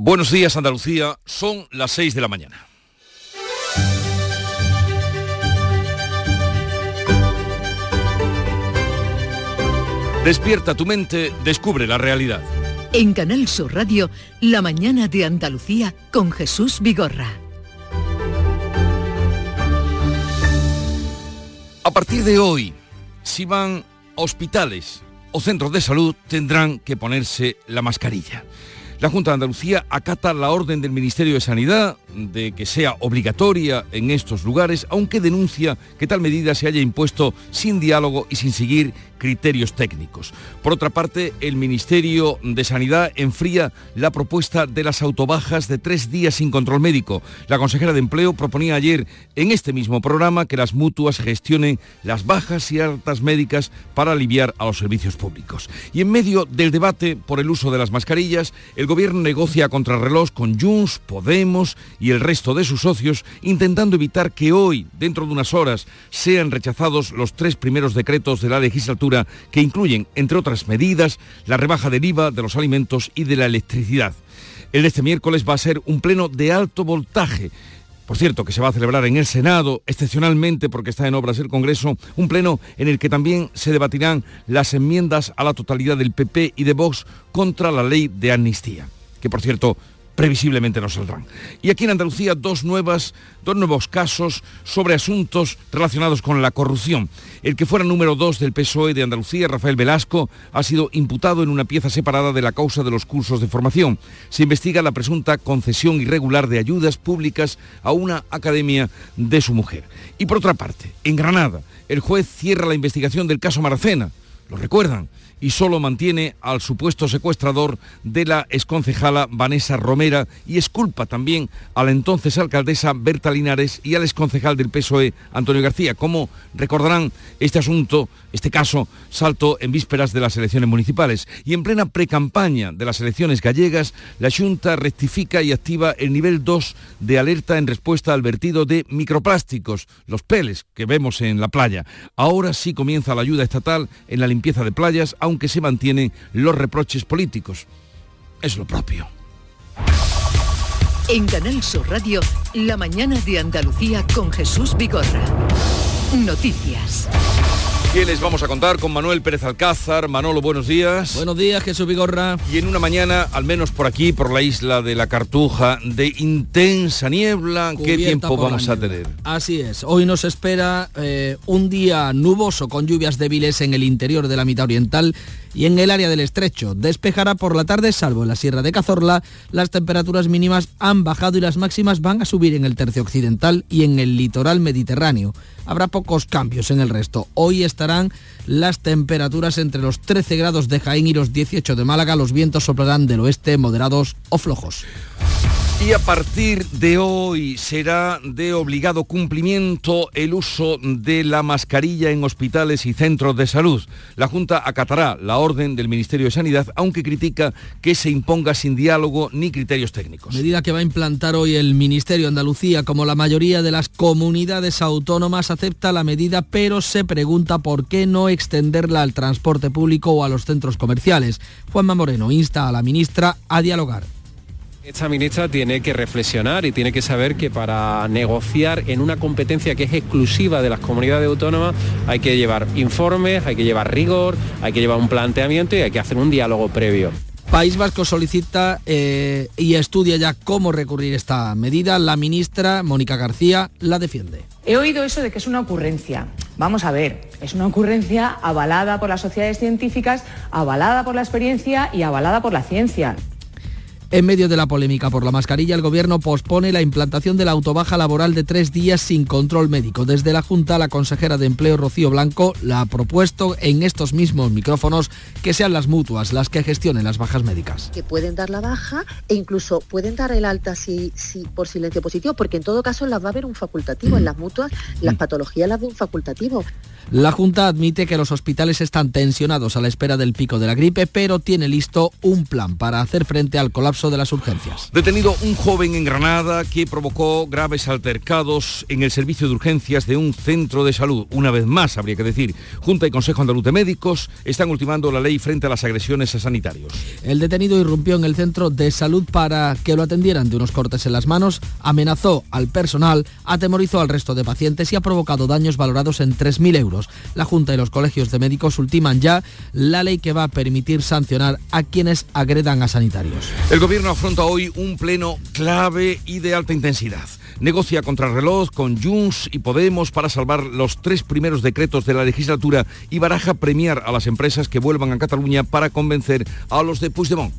Buenos días Andalucía, son las 6 de la mañana. Despierta tu mente, descubre la realidad. En Canal Sur Radio, La mañana de Andalucía con Jesús Vigorra. A partir de hoy, si van a hospitales o centros de salud, tendrán que ponerse la mascarilla. La Junta de Andalucía acata la orden del Ministerio de Sanidad de que sea obligatoria en estos lugares, aunque denuncia que tal medida se haya impuesto sin diálogo y sin seguir criterios técnicos. Por otra parte, el Ministerio de Sanidad enfría la propuesta de las autobajas de tres días sin control médico. La consejera de Empleo proponía ayer en este mismo programa que las mutuas gestionen las bajas y altas médicas para aliviar a los servicios públicos. Y en medio del debate por el uso de las mascarillas, gobierno negocia contrarreloj con Junts, Podemos y el resto de sus socios, intentando evitar que hoy, dentro de unas horas, sean rechazados los tres primeros decretos de la legislatura que incluyen, entre otras medidas, la rebaja del IVA de los alimentos y de la electricidad. El de este miércoles va a ser un pleno de alto voltaje. Por cierto, que se va a celebrar en el Senado, excepcionalmente porque está en obras el Congreso, un pleno en el que también se debatirán las enmiendas a la totalidad del PP y de Vox contra la ley de amnistía, que por cierto previsiblemente no saldrán. Y aquí en Andalucía dos, nuevas, dos nuevos casos sobre asuntos relacionados con la corrupción. El que fuera número dos del PSOE de Andalucía, Rafael Velasco, ha sido imputado en una pieza separada de la causa de los cursos de formación. Se investiga la presunta concesión irregular de ayudas públicas a una academia de su mujer. Y por otra parte, en Granada, el juez cierra la investigación del caso Maracena. ¿Lo recuerdan? y solo mantiene al supuesto secuestrador de la exconcejala Vanessa Romera y esculpa también a la entonces alcaldesa Berta Linares y al exconcejal del PSOE Antonio García. Como recordarán, este asunto, este caso, saltó en vísperas de las elecciones municipales y en plena precampaña de las elecciones gallegas, la Junta rectifica y activa el nivel 2 de alerta en respuesta al vertido de microplásticos, los peles que vemos en la playa. Ahora sí comienza la ayuda estatal en la limpieza de playas, aunque se mantienen los reproches políticos. Es lo propio. En Canal Sur Radio, la mañana de Andalucía con Jesús Vigorra. Noticias. ¿Qué les vamos a contar con Manuel Pérez Alcázar? Manolo, buenos días. Buenos días, Jesús Vigorra. Y en una mañana, al menos por aquí, por la isla de la Cartuja, de intensa niebla, ¿qué tiempo vamos a tener? Así es, hoy nos espera eh, un día nuboso con lluvias débiles en el interior de la mitad oriental y en el área del estrecho. Despejará por la tarde, salvo en la Sierra de Cazorla, las temperaturas mínimas han bajado y las máximas van a subir en el tercio occidental y en el litoral mediterráneo. Habrá pocos cambios en el resto. Hoy estarán las temperaturas entre los 13 grados de Jaén y los 18 de Málaga. Los vientos soplarán del oeste moderados o flojos. Y a partir de hoy será de obligado cumplimiento el uso de la mascarilla en hospitales y centros de salud. La Junta acatará la orden del Ministerio de Sanidad, aunque critica que se imponga sin diálogo ni criterios técnicos. Medida que va a implantar hoy el Ministerio de Andalucía, como la mayoría de las comunidades autónomas, acepta la medida, pero se pregunta por qué no extenderla al transporte público o a los centros comerciales. Juanma Moreno insta a la ministra a dialogar. Esta ministra tiene que reflexionar y tiene que saber que para negociar en una competencia que es exclusiva de las comunidades autónomas hay que llevar informes, hay que llevar rigor, hay que llevar un planteamiento y hay que hacer un diálogo previo. País Vasco solicita eh, y estudia ya cómo recurrir esta medida. La ministra Mónica García la defiende. He oído eso de que es una ocurrencia. Vamos a ver, es una ocurrencia avalada por las sociedades científicas, avalada por la experiencia y avalada por la ciencia. En medio de la polémica por la mascarilla, el Gobierno pospone la implantación de la autobaja laboral de tres días sin control médico. Desde la Junta, la consejera de Empleo, Rocío Blanco, la ha propuesto en estos mismos micrófonos que sean las mutuas las que gestionen las bajas médicas. Que pueden dar la baja e incluso pueden dar el alta si, si, por silencio positivo, porque en todo caso las va a haber un facultativo. En las mutuas las patologías las de un facultativo. La Junta admite que los hospitales están tensionados a la espera del pico de la gripe, pero tiene listo un plan para hacer frente al colapso de las urgencias. Detenido un joven en Granada que provocó graves altercados en el servicio de urgencias de un centro de salud. Una vez más, habría que decir, Junta y Consejo Andaluz de Médicos están ultimando la ley frente a las agresiones a sanitarios. El detenido irrumpió en el centro de salud para que lo atendieran de unos cortes en las manos, amenazó al personal, atemorizó al resto de pacientes y ha provocado daños valorados en 3.000 euros. La Junta y los colegios de médicos ultiman ya la ley que va a permitir sancionar a quienes agredan a sanitarios. El gobierno afronta hoy un pleno clave y de alta intensidad. Negocia contra reloj con Junts y Podemos para salvar los tres primeros decretos de la legislatura y baraja premiar a las empresas que vuelvan a Cataluña para convencer a los de Puigdemont.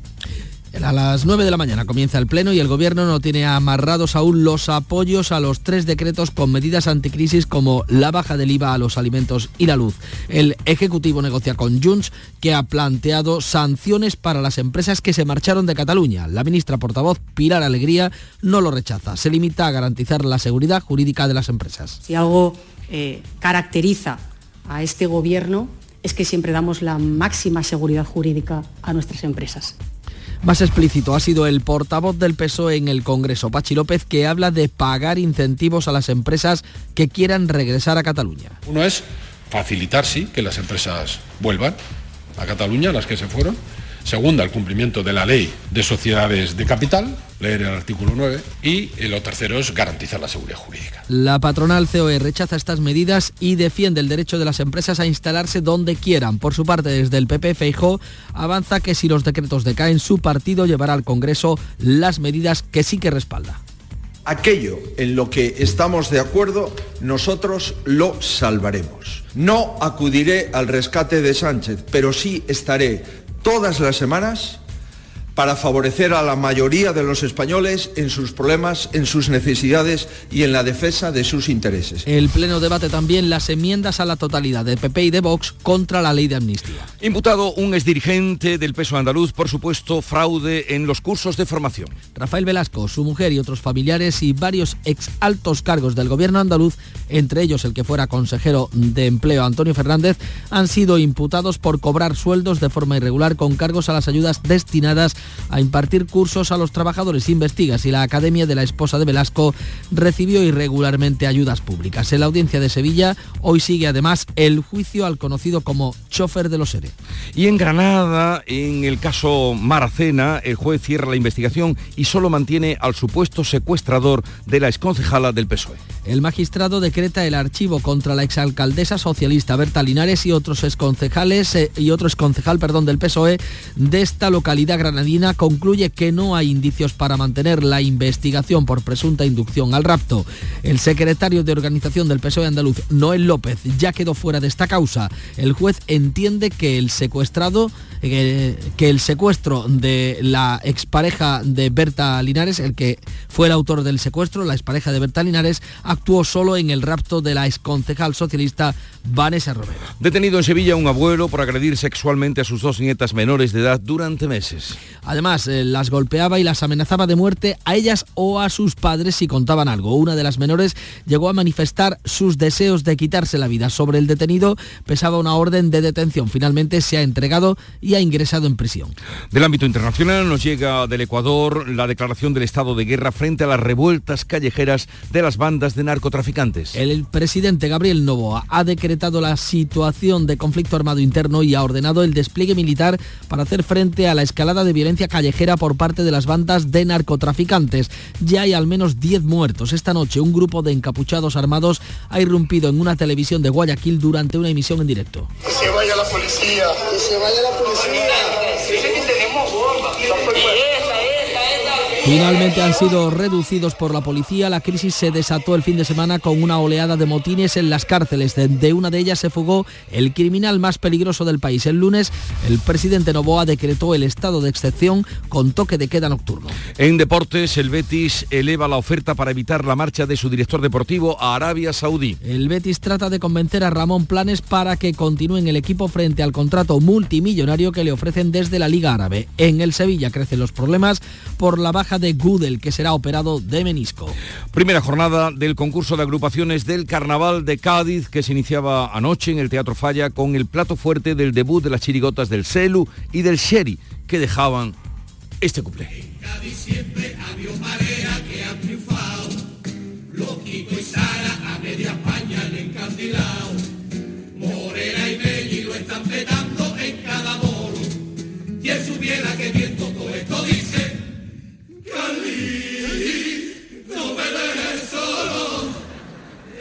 A las 9 de la mañana comienza el Pleno y el Gobierno no tiene amarrados aún los apoyos a los tres decretos con medidas anticrisis como la baja del IVA a los alimentos y la luz. El Ejecutivo negocia con Junts que ha planteado sanciones para las empresas que se marcharon de Cataluña. La ministra portavoz Pilar Alegría no lo rechaza. Se limita a garantizar la seguridad jurídica de las empresas. Si algo eh, caracteriza a este Gobierno es que siempre damos la máxima seguridad jurídica a nuestras empresas. Más explícito ha sido el portavoz del PSOE en el Congreso, Pachi López, que habla de pagar incentivos a las empresas que quieran regresar a Cataluña. Uno es facilitar, sí, que las empresas vuelvan a Cataluña, las que se fueron. Segunda, el cumplimiento de la ley de sociedades de capital, leer el artículo 9. Y lo tercero es garantizar la seguridad jurídica. La patronal COE rechaza estas medidas y defiende el derecho de las empresas a instalarse donde quieran. Por su parte, desde el PP, Feijó avanza que si los decretos decaen, su partido llevará al Congreso las medidas que sí que respalda. Aquello en lo que estamos de acuerdo, nosotros lo salvaremos. No acudiré al rescate de Sánchez, pero sí estaré todas las semanas para favorecer a la mayoría de los españoles en sus problemas, en sus necesidades y en la defensa de sus intereses. El Pleno debate también las enmiendas a la totalidad de PP y de Vox contra la ley de amnistía. Imputado un exdirigente del peso andaluz por supuesto fraude en los cursos de formación. Rafael Velasco, su mujer y otros familiares y varios ex altos cargos del gobierno andaluz, entre ellos el que fuera consejero de empleo Antonio Fernández, han sido imputados por cobrar sueldos de forma irregular con cargos a las ayudas destinadas a impartir cursos a los trabajadores. Investiga si la Academia de la Esposa de Velasco recibió irregularmente ayudas públicas. En la audiencia de Sevilla hoy sigue además el juicio al conocido como chofer de los ERE. Y en Granada, en el caso Maracena, el juez cierra la investigación y solo mantiene al supuesto secuestrador de la exconcejala del PSOE. El magistrado decreta el archivo contra la exalcaldesa socialista Berta Linares y otros exconcejales eh, y otro exconcejal, perdón, del PSOE de esta localidad granadina concluye que no hay indicios para mantener la investigación por presunta inducción al rapto. El secretario de organización del PSOE andaluz, Noel López, ya quedó fuera de esta causa. El juez entiende que el secuestrado eh, que el secuestro de la expareja de Berta Linares, el que fue el autor del secuestro, la expareja de Berta Linares, actuó solo en el rapto de la exconcejal socialista Vanessa Romero. Detenido en Sevilla un abuelo por agredir sexualmente a sus dos nietas menores de edad durante meses. Además, eh, las golpeaba y las amenazaba de muerte a ellas o a sus padres si contaban algo. Una de las menores llegó a manifestar sus deseos de quitarse la vida. Sobre el detenido pesaba una orden de detención. Finalmente se ha entregado y ha ingresado en prisión. Del ámbito internacional nos llega del Ecuador la declaración del estado de guerra frente a las revueltas callejeras de las bandas de narcotraficantes. El presidente Gabriel Novoa ha decretado la situación de conflicto armado interno y ha ordenado el despliegue militar para hacer frente a la escalada de violencia callejera por parte de las bandas de narcotraficantes. Ya hay al menos 10 muertos. Esta noche un grupo de encapuchados armados ha irrumpido en una televisión de Guayaquil durante una emisión en directo. Que se vaya la policía, que se vaya la policía. Finalmente han sido reducidos por la policía. La crisis se desató el fin de semana con una oleada de motines en las cárceles. De una de ellas se fugó el criminal más peligroso del país. El lunes, el presidente Novoa decretó el estado de excepción con toque de queda nocturno. En deportes, el Betis eleva la oferta para evitar la marcha de su director deportivo a Arabia Saudí. El Betis trata de convencer a Ramón Planes para que continúe en el equipo frente al contrato multimillonario que le ofrecen desde la Liga Árabe. En el Sevilla crecen los problemas por la baja de Gudel, que será operado de menisco. Primera jornada del concurso de agrupaciones del Carnaval de Cádiz, que se iniciaba anoche en el Teatro Falla con el plato fuerte del debut de las chirigotas del Celu y del Sherry, que dejaban este cuplé.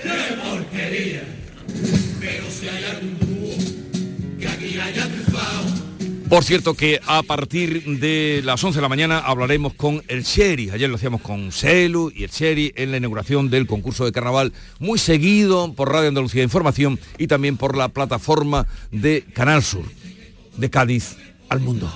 Qué porquería, que aquí haya por cierto que a partir de las 11 de la mañana hablaremos con el Sherry. Ayer lo hacíamos con Celu y el Sherry en la inauguración del concurso de carnaval, muy seguido por Radio Andalucía Información y también por la plataforma de Canal Sur, de Cádiz al mundo.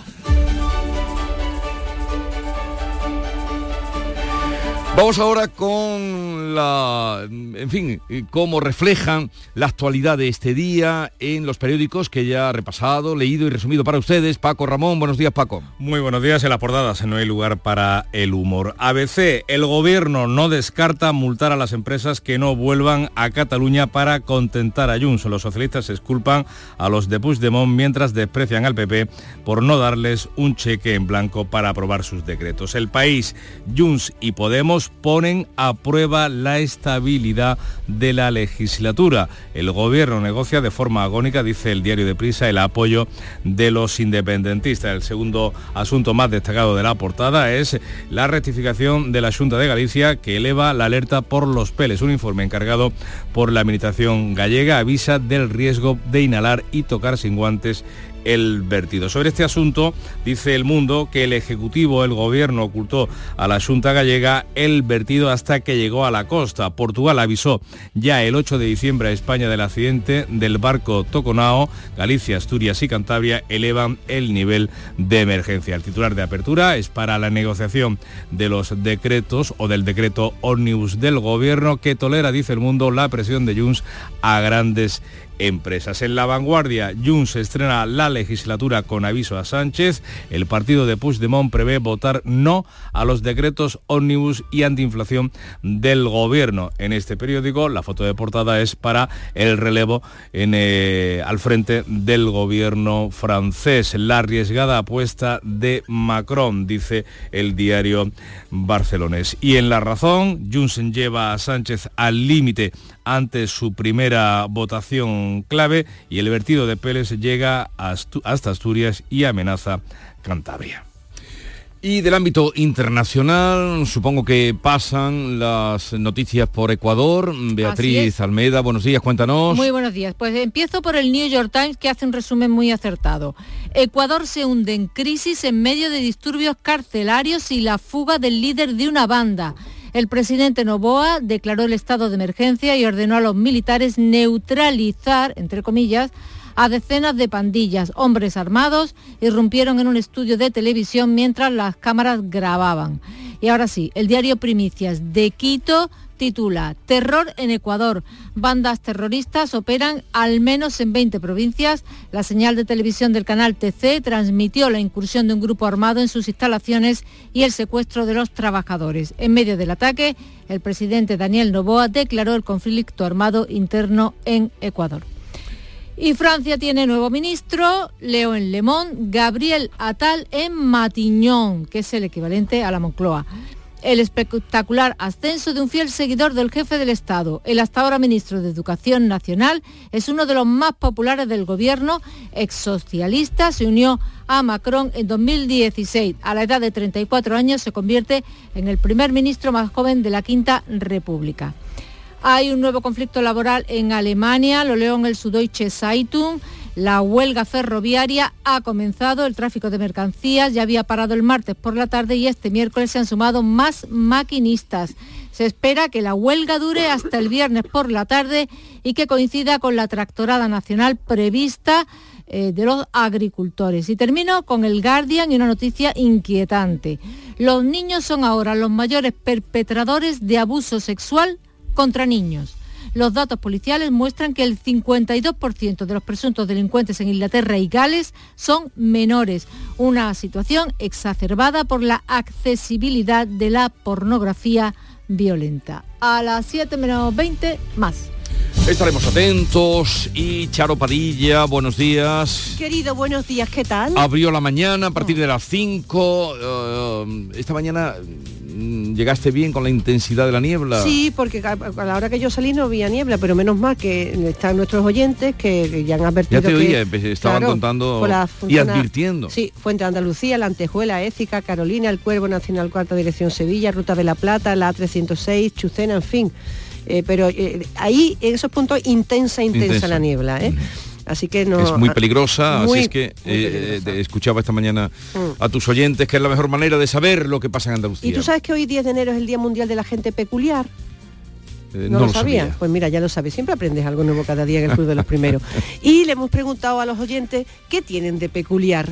Vamos ahora con la, en fin, cómo reflejan la actualidad de este día en los periódicos que ya ha repasado, leído y resumido para ustedes. Paco Ramón, buenos días Paco. Muy buenos días en las portadas, no hay lugar para el humor. ABC, el gobierno no descarta multar a las empresas que no vuelvan a Cataluña para contentar a Junts. Los socialistas esculpan a los de Puigdemont mientras desprecian al PP por no darles un cheque en blanco para aprobar sus decretos. El país, Junts y Podemos ponen a prueba la estabilidad de la legislatura. El gobierno negocia de forma agónica, dice el diario de Prisa, el apoyo de los independentistas. El segundo asunto más destacado de la portada es la rectificación de la Junta de Galicia que eleva la alerta por los peles. Un informe encargado por la Administración gallega avisa del riesgo de inhalar y tocar sin guantes el vertido. Sobre este asunto dice el mundo que el Ejecutivo, el Gobierno ocultó a la Junta Gallega el vertido hasta que llegó a la costa. Portugal avisó ya el 8 de diciembre a España del accidente del barco Toconao. Galicia, Asturias y Cantabria elevan el nivel de emergencia. El titular de apertura es para la negociación de los decretos o del decreto ómnibus del Gobierno que tolera, dice el mundo, la presión de Junts a grandes empresas. En la vanguardia, Junts estrena la legislatura con aviso a Sánchez. El partido de Puigdemont prevé votar no a los decretos ómnibus y antiinflación del gobierno. En este periódico, la foto de portada es para el relevo eh, al frente del gobierno francés. La arriesgada apuesta de Macron, dice el diario barcelonés. Y en la razón, Junts lleva a Sánchez al límite ante su primera votación clave y el vertido de Pérez llega hasta Asturias y amenaza Cantabria. Y del ámbito internacional, supongo que pasan las noticias por Ecuador. Beatriz Almeda, buenos días, cuéntanos. Muy buenos días. Pues empiezo por el New York Times que hace un resumen muy acertado. Ecuador se hunde en crisis en medio de disturbios carcelarios y la fuga del líder de una banda. El presidente Novoa declaró el estado de emergencia y ordenó a los militares neutralizar, entre comillas, a decenas de pandillas. Hombres armados irrumpieron en un estudio de televisión mientras las cámaras grababan. Y ahora sí, el diario Primicias de Quito titula Terror en Ecuador. Bandas terroristas operan al menos en 20 provincias. La señal de televisión del canal TC transmitió la incursión de un grupo armado en sus instalaciones y el secuestro de los trabajadores. En medio del ataque, el presidente Daniel Novoa declaró el conflicto armado interno en Ecuador. Y Francia tiene nuevo ministro, Leo en Lemón, Gabriel Atal en Matiñón, que es el equivalente a la Moncloa el espectacular ascenso de un fiel seguidor del jefe del Estado. El hasta ahora ministro de Educación Nacional es uno de los más populares del gobierno, ex socialista, se unió a Macron en 2016. A la edad de 34 años se convierte en el primer ministro más joven de la Quinta República. Hay un nuevo conflicto laboral en Alemania, lo leo en el Süddeutsche Zeitung. La huelga ferroviaria ha comenzado, el tráfico de mercancías ya había parado el martes por la tarde y este miércoles se han sumado más maquinistas. Se espera que la huelga dure hasta el viernes por la tarde y que coincida con la tractorada nacional prevista eh, de los agricultores. Y termino con el Guardian y una noticia inquietante. Los niños son ahora los mayores perpetradores de abuso sexual contra niños. Los datos policiales muestran que el 52% de los presuntos delincuentes en Inglaterra y Gales son menores, una situación exacerbada por la accesibilidad de la pornografía violenta. A las 7 menos 20, más. Estaremos atentos y Charo Padilla, buenos días. Querido, buenos días, ¿qué tal? Abrió la mañana a partir de las 5. eh, esta mañana mm, llegaste bien con la intensidad de la niebla. Sí, porque a la hora que yo salí no había niebla, pero menos mal que están nuestros oyentes que, que ya han advertido Ya te que- oía, empe- estaban Claro, contando y advirtiendo. Sí, Fuente de Andalucía, La Antejuela, Écija, Carolina, El Cuervo Nacional Cuarta Dirección Sevilla, Ruta de la Plata, la A306, Chucena, en fin. Eh, pero eh, ahí, en esos puntos, intensa, intensa, Intensa. la niebla. ¿eh? Así que no... es muy peligrosa, Muy, así es que eh, peligrosa. eh, escuchaba esta mañana Mm. a tus oyentes que es la mejor manera de saber lo que pasa en Andalucía. ¿Y tú sabes que hoy 10 de enero es el Día Mundial de la Gente Peculiar? Eh, ¿No, lo sabía? Pues mira, ya lo sabes, siempre aprendes algo nuevo cada día en el Club de los Primeros. Y le hemos preguntado a los oyentes qué tienen de peculiar.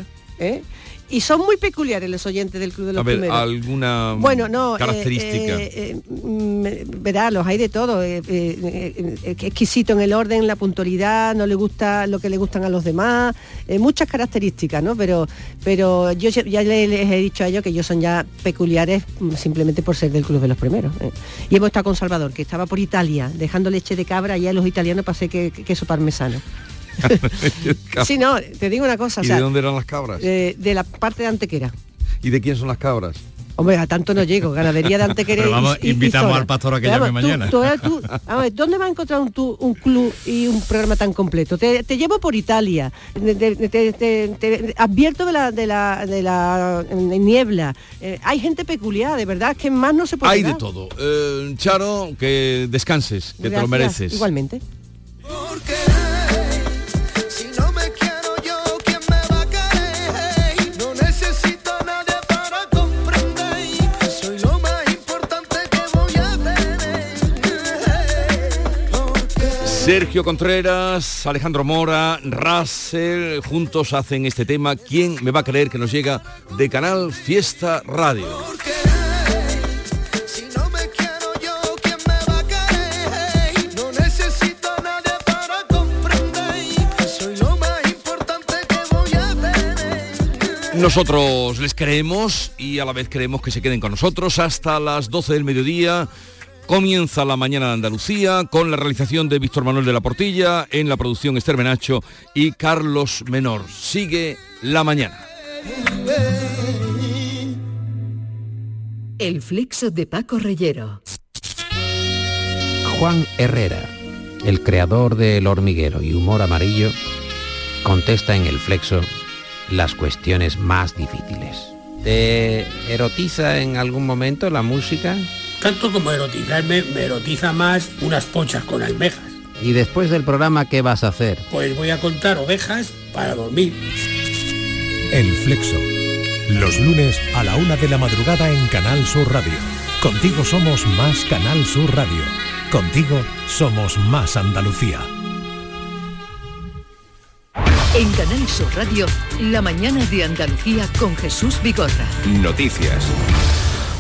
¿Eh? Y son muy peculiares los oyentes del Club de los A ver, Primeros. alguna Bueno, no, eh, característica. eh, eh, mm, verá, los hay de todo. eh, eh, eh, eh, exquisito en el orden, la puntualidad, no le gusta lo que le gustan a los demás, eh, muchas características, ¿no? Pero, pero yo ya ya le- les he dicho a ellos que ellos son ya peculiares mm, simplemente por ser del club de los primeros. ¿eh? Y hemos estado con Salvador, que estaba por Italia, dejando leche de cabra y a los italianos pasé que, que- queso parmesano. Sí, no, te digo una cosa, o ¿Y sea, de dónde eran las cabras? eh, de la parte de Antequera. ¿Y de quién son las cabras? Hombre, a tanto no llego, ganadería de Antequera. Pero vamos, y- invitamos al pastor a que llame mañana. tú- tú- tú- a ver, ¿dónde va a encontrar un, club y un programa tan completo? Te, te llevo por Italia, te, te- te- te- te advierto de la, de la, de la eh, niebla. Eh, hay gente peculiar, de verdad, que más no se puede Hay de todo. Eh, Charo, que descanses, que te lo mereces. Igualmente. Sergio Contreras, Alejandro Mora, Russell, juntos hacen este tema. ¿Quién me va a creer que nos llega de Canal Fiesta Radio? Nosotros les creemos y a la vez queremos que se queden con nosotros hasta las 12 del mediodía. Comienza la mañana de Andalucía con la realización de Víctor Manuel de la Portilla, en la producción Esther Menacho y Carlos Menor. Sigue la mañana. El flexo de Paco Reyero. Juan Herrera, el creador del hormiguero y humor amarillo, contesta en el flexo las cuestiones más difíciles. ¿Te erotiza en algún momento la música? Tanto como erotizarme, me erotiza más unas pochas con almejas. ¿Y después del programa qué vas a hacer? Pues voy a contar ovejas para dormir. El Flexo. Los lunes a la una de la madrugada en Canal Sur Radio. Contigo somos más Canal Sur Radio. Contigo somos más Andalucía. En Canal Sur Radio, la mañana de Andalucía con Jesús Vigorra. Noticias.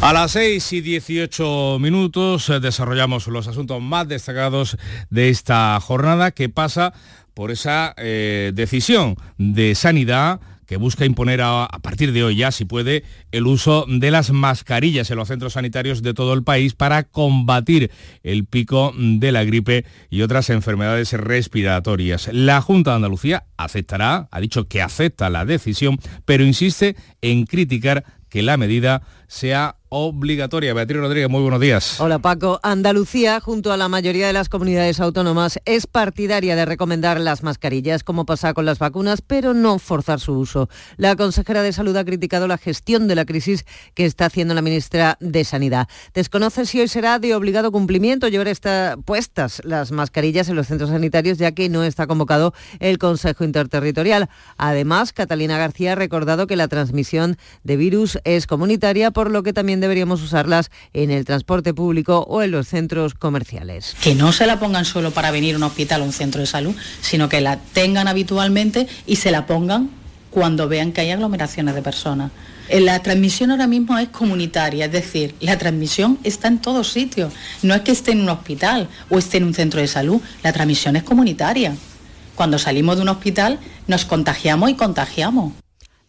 A las 6 y 18 minutos eh, desarrollamos los asuntos más destacados de esta jornada que pasa por esa eh, decisión de sanidad que busca imponer a, a partir de hoy ya, si puede, el uso de las mascarillas en los centros sanitarios de todo el país para combatir el pico de la gripe y otras enfermedades respiratorias. La Junta de Andalucía aceptará, ha dicho que acepta la decisión, pero insiste en criticar que la medida sea obligatoria. Beatriz Rodríguez, muy buenos días. Hola Paco. Andalucía, junto a la mayoría de las comunidades autónomas, es partidaria de recomendar las mascarillas, como pasa con las vacunas, pero no forzar su uso. La consejera de Salud ha criticado la gestión de la crisis que está haciendo la ministra de Sanidad. Desconoce si hoy será de obligado cumplimiento llevar esta, puestas las mascarillas en los centros sanitarios, ya que no está convocado el Consejo Interterritorial. Además, Catalina García ha recordado que la transmisión de virus es comunitaria, por lo que también deberíamos usarlas en el transporte público o en los centros comerciales. que no se la pongan solo para venir a un hospital o un centro de salud, sino que la tengan habitualmente y se la pongan cuando vean que hay aglomeraciones de personas. Eh, La transmisión ahora mismo es comunitaria, es decir, la transmisión está en todos sitios. No es que esté en un hospital o esté en un centro de salud, la transmisión es comunitaria. Cuando salimos de un hospital nos contagiamos y contagiamos.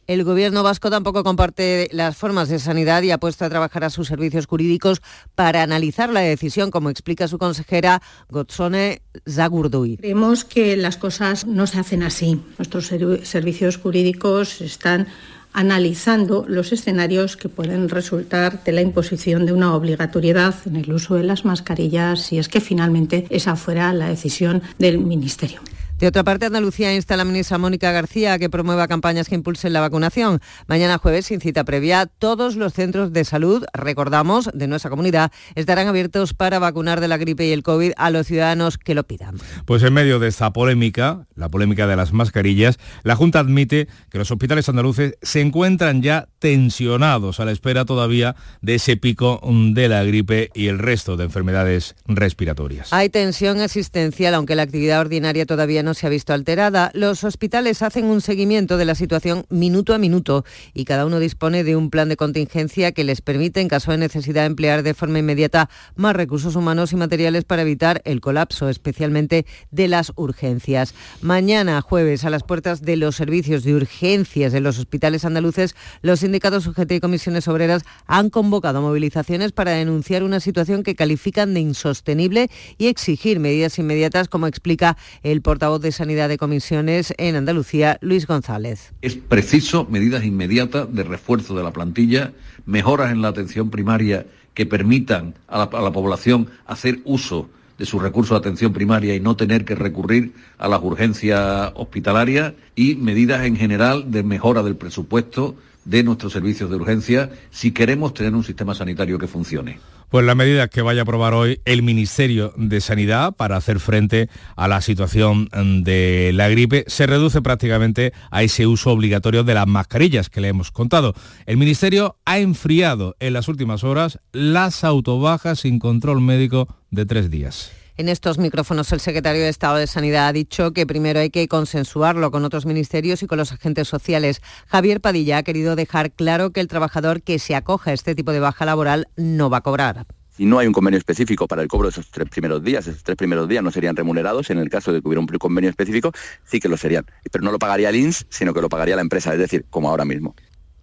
El gobierno vasco tampoco comparte las formas de sanidad y ha puesto a trabajar a sus servicios jurídicos para analizar la decisión, como explica su consejera Gotzone Zagurduy. Creemos que las cosas no se hacen así. Nuestros servi- servicios jurídicos están analizando los escenarios que pueden resultar de la imposición de una obligatoriedad en el uso de las mascarillas si es que finalmente esa fuera la decisión del Ministerio. De otra parte, Andalucía insta a la ministra Mónica García a que promueva campañas que impulsen la vacunación. Mañana jueves, sin cita previa, todos los centros de salud, recordamos, de nuestra comunidad, estarán abiertos para vacunar de la gripe y el COVID a los ciudadanos que lo pidan. Pues en medio de esta polémica, la polémica de las mascarillas, la Junta admite que los hospitales andaluces se encuentran ya tensionados a la espera todavía de ese pico de la gripe y el resto de enfermedades respiratorias. Hay tensión asistencial, aunque la actividad ordinaria todavía no se ha visto alterada. Los hospitales hacen un seguimiento de la situación minuto a minuto y cada uno dispone de un plan de contingencia que les permite, en caso de necesidad, emplear de forma inmediata más recursos humanos y materiales para evitar el colapso, especialmente de las urgencias. Mañana, jueves, a las puertas de los servicios de urgencias de los hospitales andaluces, los sindicatos UGT y comisiones obreras han convocado movilizaciones para denunciar una situación que califican de insostenible y exigir medidas inmediatas, como explica el portavoz de Sanidad de Comisiones en Andalucía, Luis González. Es preciso medidas inmediatas de refuerzo de la plantilla, mejoras en la atención primaria que permitan a la, a la población hacer uso de sus recursos de atención primaria y no tener que recurrir a las urgencias hospitalarias y medidas en general de mejora del presupuesto de nuestros servicios de urgencia si queremos tener un sistema sanitario que funcione. Pues la medida que vaya a aprobar hoy el Ministerio de Sanidad para hacer frente a la situación de la gripe se reduce prácticamente a ese uso obligatorio de las mascarillas que le hemos contado. El Ministerio ha enfriado en las últimas horas las autobajas sin control médico de tres días. En estos micrófonos el secretario de Estado de Sanidad ha dicho que primero hay que consensuarlo con otros ministerios y con los agentes sociales. Javier Padilla ha querido dejar claro que el trabajador que se acoja a este tipo de baja laboral no va a cobrar. Si no hay un convenio específico para el cobro de esos tres primeros días, esos tres primeros días no serían remunerados. En el caso de que hubiera un convenio específico, sí que lo serían. Pero no lo pagaría el INS, sino que lo pagaría la empresa, es decir, como ahora mismo.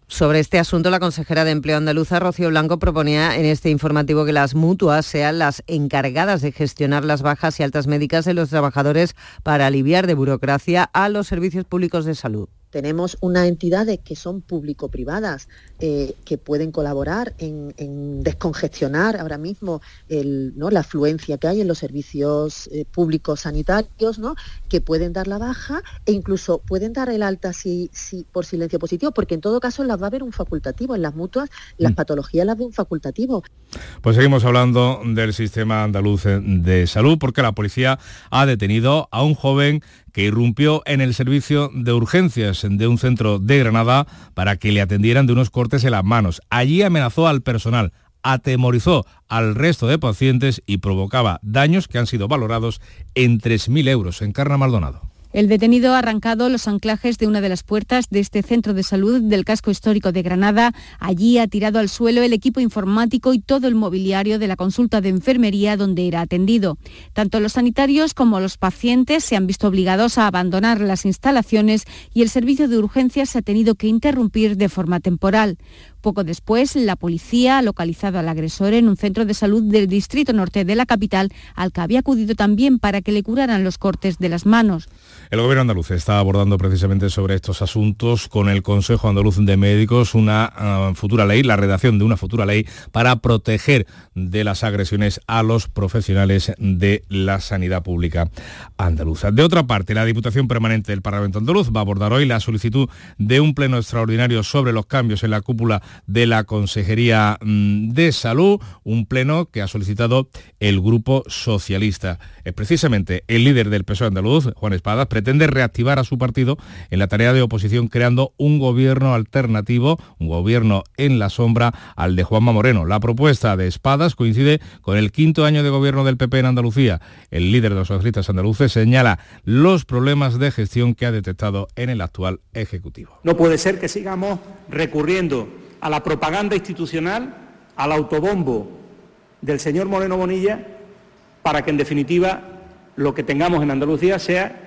Sobre este asunto, la consejera de Empleo andaluza, Rocío Blanco, proponía en este informativo que las mutuas sean las encargadas de gestionar las bajas y altas médicas de los trabajadores para aliviar de burocracia a los servicios públicos de salud. Tenemos unas entidades que son público-privadas eh, que pueden colaborar en, en descongestionar ahora mismo el, ¿no? la afluencia que hay en los servicios eh, públicos sanitarios, ¿no? que pueden dar la baja e incluso pueden dar el alta si, si, por silencio positivo, porque en todo caso las va a haber un facultativo. En las mutuas las patologías las ve un facultativo. Pues seguimos hablando del sistema andaluz de salud porque la policía ha detenido a un joven que irrumpió en el servicio de urgencias de un centro de Granada para que le atendieran de unos cortes en las manos. Allí amenazó al personal, atemorizó al resto de pacientes y provocaba daños que han sido valorados en 3.000 euros. En Carna Maldonado. El detenido ha arrancado los anclajes de una de las puertas de este centro de salud del casco histórico de Granada. Allí ha tirado al suelo el equipo informático y todo el mobiliario de la consulta de enfermería donde era atendido. Tanto los sanitarios como los pacientes se han visto obligados a abandonar las instalaciones y el servicio de urgencias se ha tenido que interrumpir de forma temporal. Poco después, la policía ha localizado al agresor en un centro de salud del distrito norte de la capital, al que había acudido también para que le curaran los cortes de las manos. El gobierno andaluz está abordando precisamente sobre estos asuntos con el Consejo Andaluz de Médicos una uh, futura ley, la redacción de una futura ley para proteger de las agresiones a los profesionales de la sanidad pública andaluza. De otra parte, la Diputación Permanente del Parlamento Andaluz va a abordar hoy la solicitud de un pleno extraordinario sobre los cambios en la cúpula de la Consejería mm, de Salud, un pleno que ha solicitado el Grupo Socialista. Precisamente el líder del PSOE andaluz, Juan Espadas, pretende reactivar a su partido en la tarea de oposición creando un gobierno alternativo, un gobierno en la sombra al de Juanma Moreno. La propuesta de Espadas coincide con el quinto año de gobierno del PP en Andalucía. El líder de los socialistas andaluces señala los problemas de gestión que ha detectado en el actual Ejecutivo. No puede ser que sigamos recurriendo a la propaganda institucional, al autobombo del señor Moreno Bonilla, para que en definitiva lo que tengamos en Andalucía sea,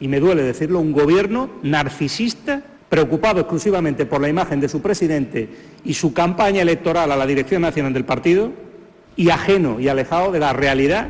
y me duele decirlo, un gobierno narcisista preocupado exclusivamente por la imagen de su presidente y su campaña electoral a la dirección nacional del partido y ajeno y alejado de la realidad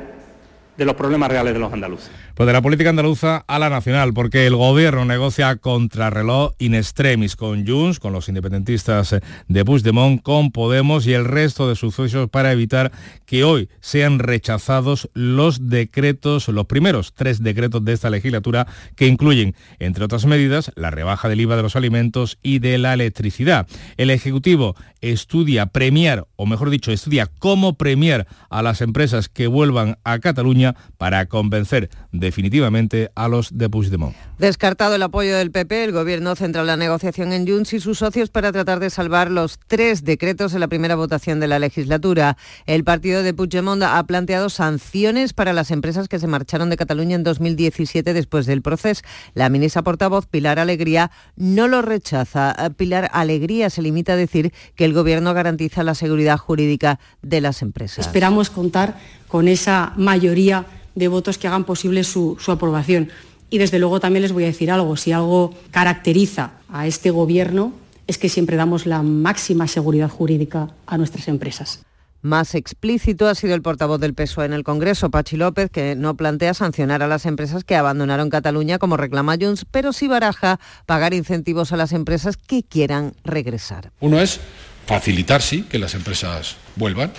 de los problemas reales de los andaluces. Pues de la política andaluza a la nacional, porque el gobierno negocia contrarreloj in extremis con Junts, con los independentistas de Puigdemont, con Podemos y el resto de socios para evitar que hoy sean rechazados los decretos, los primeros tres decretos de esta legislatura que incluyen, entre otras medidas, la rebaja del IVA de los alimentos y de la electricidad. El Ejecutivo estudia premiar, o mejor dicho, estudia cómo premiar a las empresas que vuelvan a Cataluña para convencer de definitivamente a los de Puigdemont. Descartado el apoyo del PP, el Gobierno centra la negociación en Junts y sus socios para tratar de salvar los tres decretos en la primera votación de la legislatura. El partido de Puigdemont ha planteado sanciones para las empresas que se marcharon de Cataluña en 2017 después del proceso. La ministra portavoz, Pilar Alegría, no lo rechaza. Pilar Alegría se limita a decir que el Gobierno garantiza la seguridad jurídica de las empresas. Esperamos contar con esa mayoría de votos que hagan posible su, su, aprobación. Y desde luego también les voy a decir algo, si algo caracteriza a este gobierno es que siempre damos la máxima seguridad jurídica a nuestras empresas. Más explícito ha sido el portavoz del PSOE en el Congreso, Pachi López, que no plantea sancionar a las empresas que abandonaron Cataluña como reclama Junts, pero sí baraja pagar incentivos a las empresas que quieran regresar. Uno es facilitar, sí, que las empresas vuelvan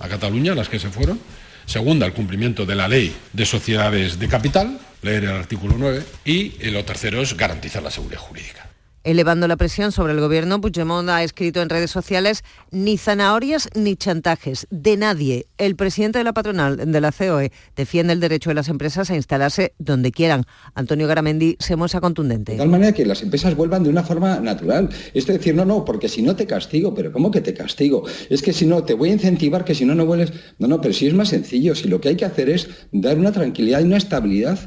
a Cataluña, las que se fueron, Segunda, el cumplimiento de la ley de sociedades de capital, leer el artículo 9. Y lo tercero es garantizar la seguridad jurídica. Elevando la presión sobre el gobierno, Puigdemont ha escrito en redes sociales ni zanahorias ni chantajes de nadie. El presidente de la patronal de la COE defiende el derecho de las empresas a instalarse donde quieran. Antonio Garamendi se muestra contundente. De tal manera que las empresas vuelvan de una forma natural. Es decir, no, no, porque si no te castigo, pero ¿cómo que te castigo? Es que si no, te voy a incentivar que si no, no vuelves. No, no, pero si es más sencillo, si lo que hay que hacer es dar una tranquilidad y una estabilidad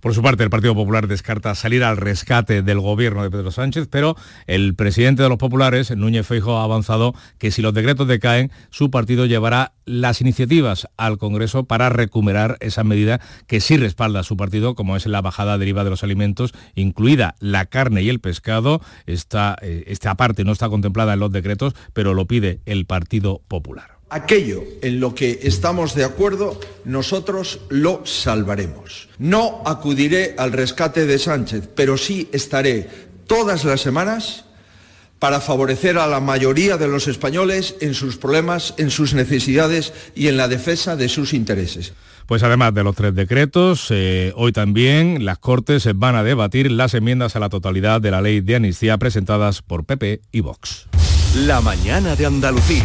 por su parte, el Partido Popular descarta salir al rescate del gobierno de Pedro Sánchez, pero el presidente de los populares, Núñez Feijo, ha avanzado que si los decretos decaen, su partido llevará las iniciativas al Congreso para recuperar esa medida que sí respalda su partido, como es la bajada deriva de los alimentos, incluida la carne y el pescado. Esta, eh, esta parte no está contemplada en los decretos, pero lo pide el Partido Popular. Aquello en lo que estamos de acuerdo, nosotros lo salvaremos. No acudiré al rescate de Sánchez, pero sí estaré todas las semanas para favorecer a la mayoría de los españoles en sus problemas, en sus necesidades y en la defensa de sus intereses. Pues además de los tres decretos, eh, hoy también las Cortes van a debatir las enmiendas a la totalidad de la ley de amnistía presentadas por PP y Vox. La mañana de Andalucía.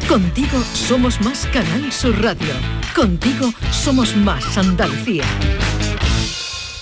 Contigo somos más Canal Sur Radio. Contigo somos más Andalucía.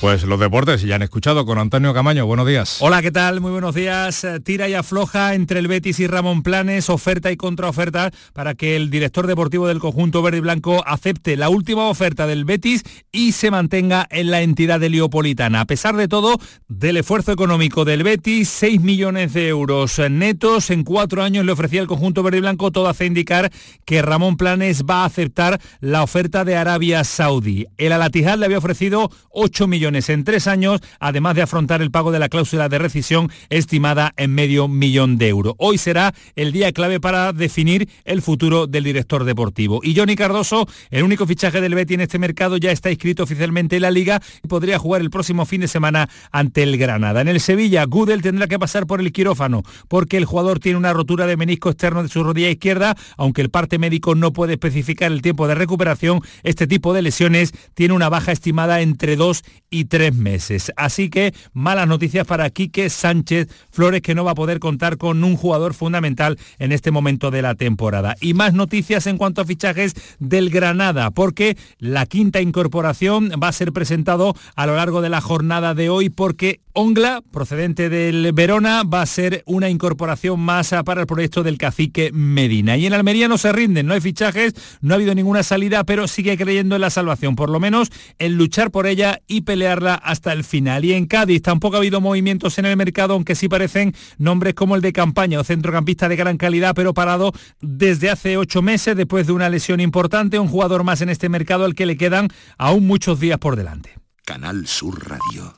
Pues los deportes, ya han escuchado con Antonio Camaño. Buenos días. Hola, ¿qué tal? Muy buenos días. Eh, Tira y afloja entre el Betis y Ramón Planes, oferta y contraoferta para que el director deportivo del conjunto verde y blanco acepte la última oferta del Betis y se mantenga en la entidad heliopolitana. A pesar de todo, del esfuerzo económico del Betis, 6 millones de euros netos en cuatro años le ofrecía el conjunto verde y blanco, todo hace indicar que Ramón Planes va a aceptar la oferta de Arabia Saudí. El Alatijad le había ofrecido 8 millones en tres años, además de afrontar el pago de la cláusula de rescisión estimada en medio millón de euros. Hoy será el día clave para definir el futuro del director deportivo. Y Johnny Cardoso, el único fichaje del Betty en este mercado, ya está inscrito oficialmente en la liga y podría jugar el próximo fin de semana ante el Granada. En el Sevilla, Gudel tendrá que pasar por el quirófano porque el jugador tiene una rotura de menisco externo de su rodilla izquierda, aunque el parte médico no puede especificar el tiempo de recuperación, este tipo de lesiones tiene una baja estimada entre dos y tres meses. Así que malas noticias para Quique Sánchez Flores, que no va a poder contar con un jugador fundamental en este momento de la temporada. Y más noticias en cuanto a fichajes del Granada, porque la quinta incorporación va a ser presentado a lo largo de la jornada de hoy, porque Ongla, procedente del Verona, va a ser una incorporación más para el proyecto del cacique Medina. Y en Almería no se rinden, no hay fichajes, no ha habido ninguna salida, pero sigue creyendo en la salvación, por lo menos en luchar por ella y pelearla hasta el final. Y en Cádiz tampoco ha habido movimientos en el mercado, aunque sí parecen nombres como el de campaña o centrocampista de gran calidad, pero parado desde hace ocho meses después de una lesión importante, un jugador más en este mercado al que le quedan aún muchos días por delante. Canal Sur Radio.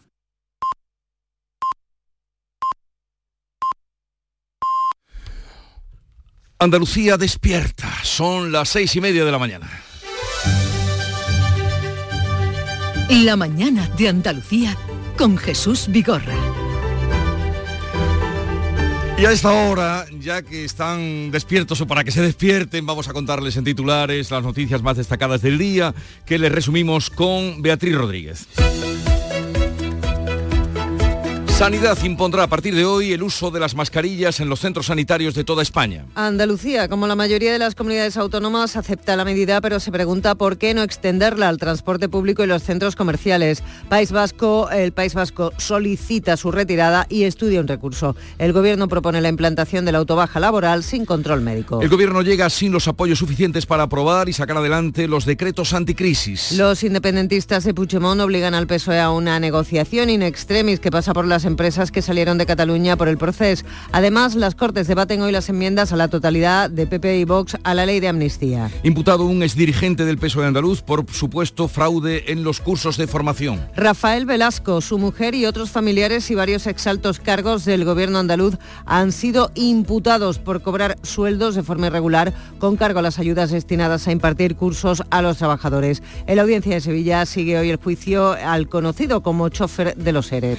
Andalucía despierta. Son las seis y media de la mañana. La mañana de Andalucía con Jesús Vigorra. Y a esta hora, ya que están despiertos o para que se despierten, vamos a contarles en titulares las noticias más destacadas del día, que les resumimos con Beatriz Rodríguez. Sanidad impondrá a partir de hoy el uso de las mascarillas en los centros sanitarios de toda España. Andalucía, como la mayoría de las comunidades autónomas, acepta la medida, pero se pregunta por qué no extenderla al transporte público y los centros comerciales. País Vasco, el País Vasco solicita su retirada y estudia un recurso. El Gobierno propone la implantación de la autobaja laboral sin control médico. El Gobierno llega sin los apoyos suficientes para aprobar y sacar adelante los decretos anticrisis. Los independentistas de Puigdemont obligan al PSOE a una negociación in extremis que pasa por las empresas que salieron de Cataluña por el proceso. Además, las Cortes debaten hoy las enmiendas a la totalidad de PP y Vox a la ley de amnistía. Imputado un exdirigente del PSOE andaluz por supuesto fraude en los cursos de formación. Rafael Velasco, su mujer y otros familiares y varios exaltos cargos del gobierno andaluz han sido imputados por cobrar sueldos de forma irregular con cargo a las ayudas destinadas a impartir cursos a los trabajadores. En la audiencia de Sevilla sigue hoy el juicio al conocido como chofer de los ERE.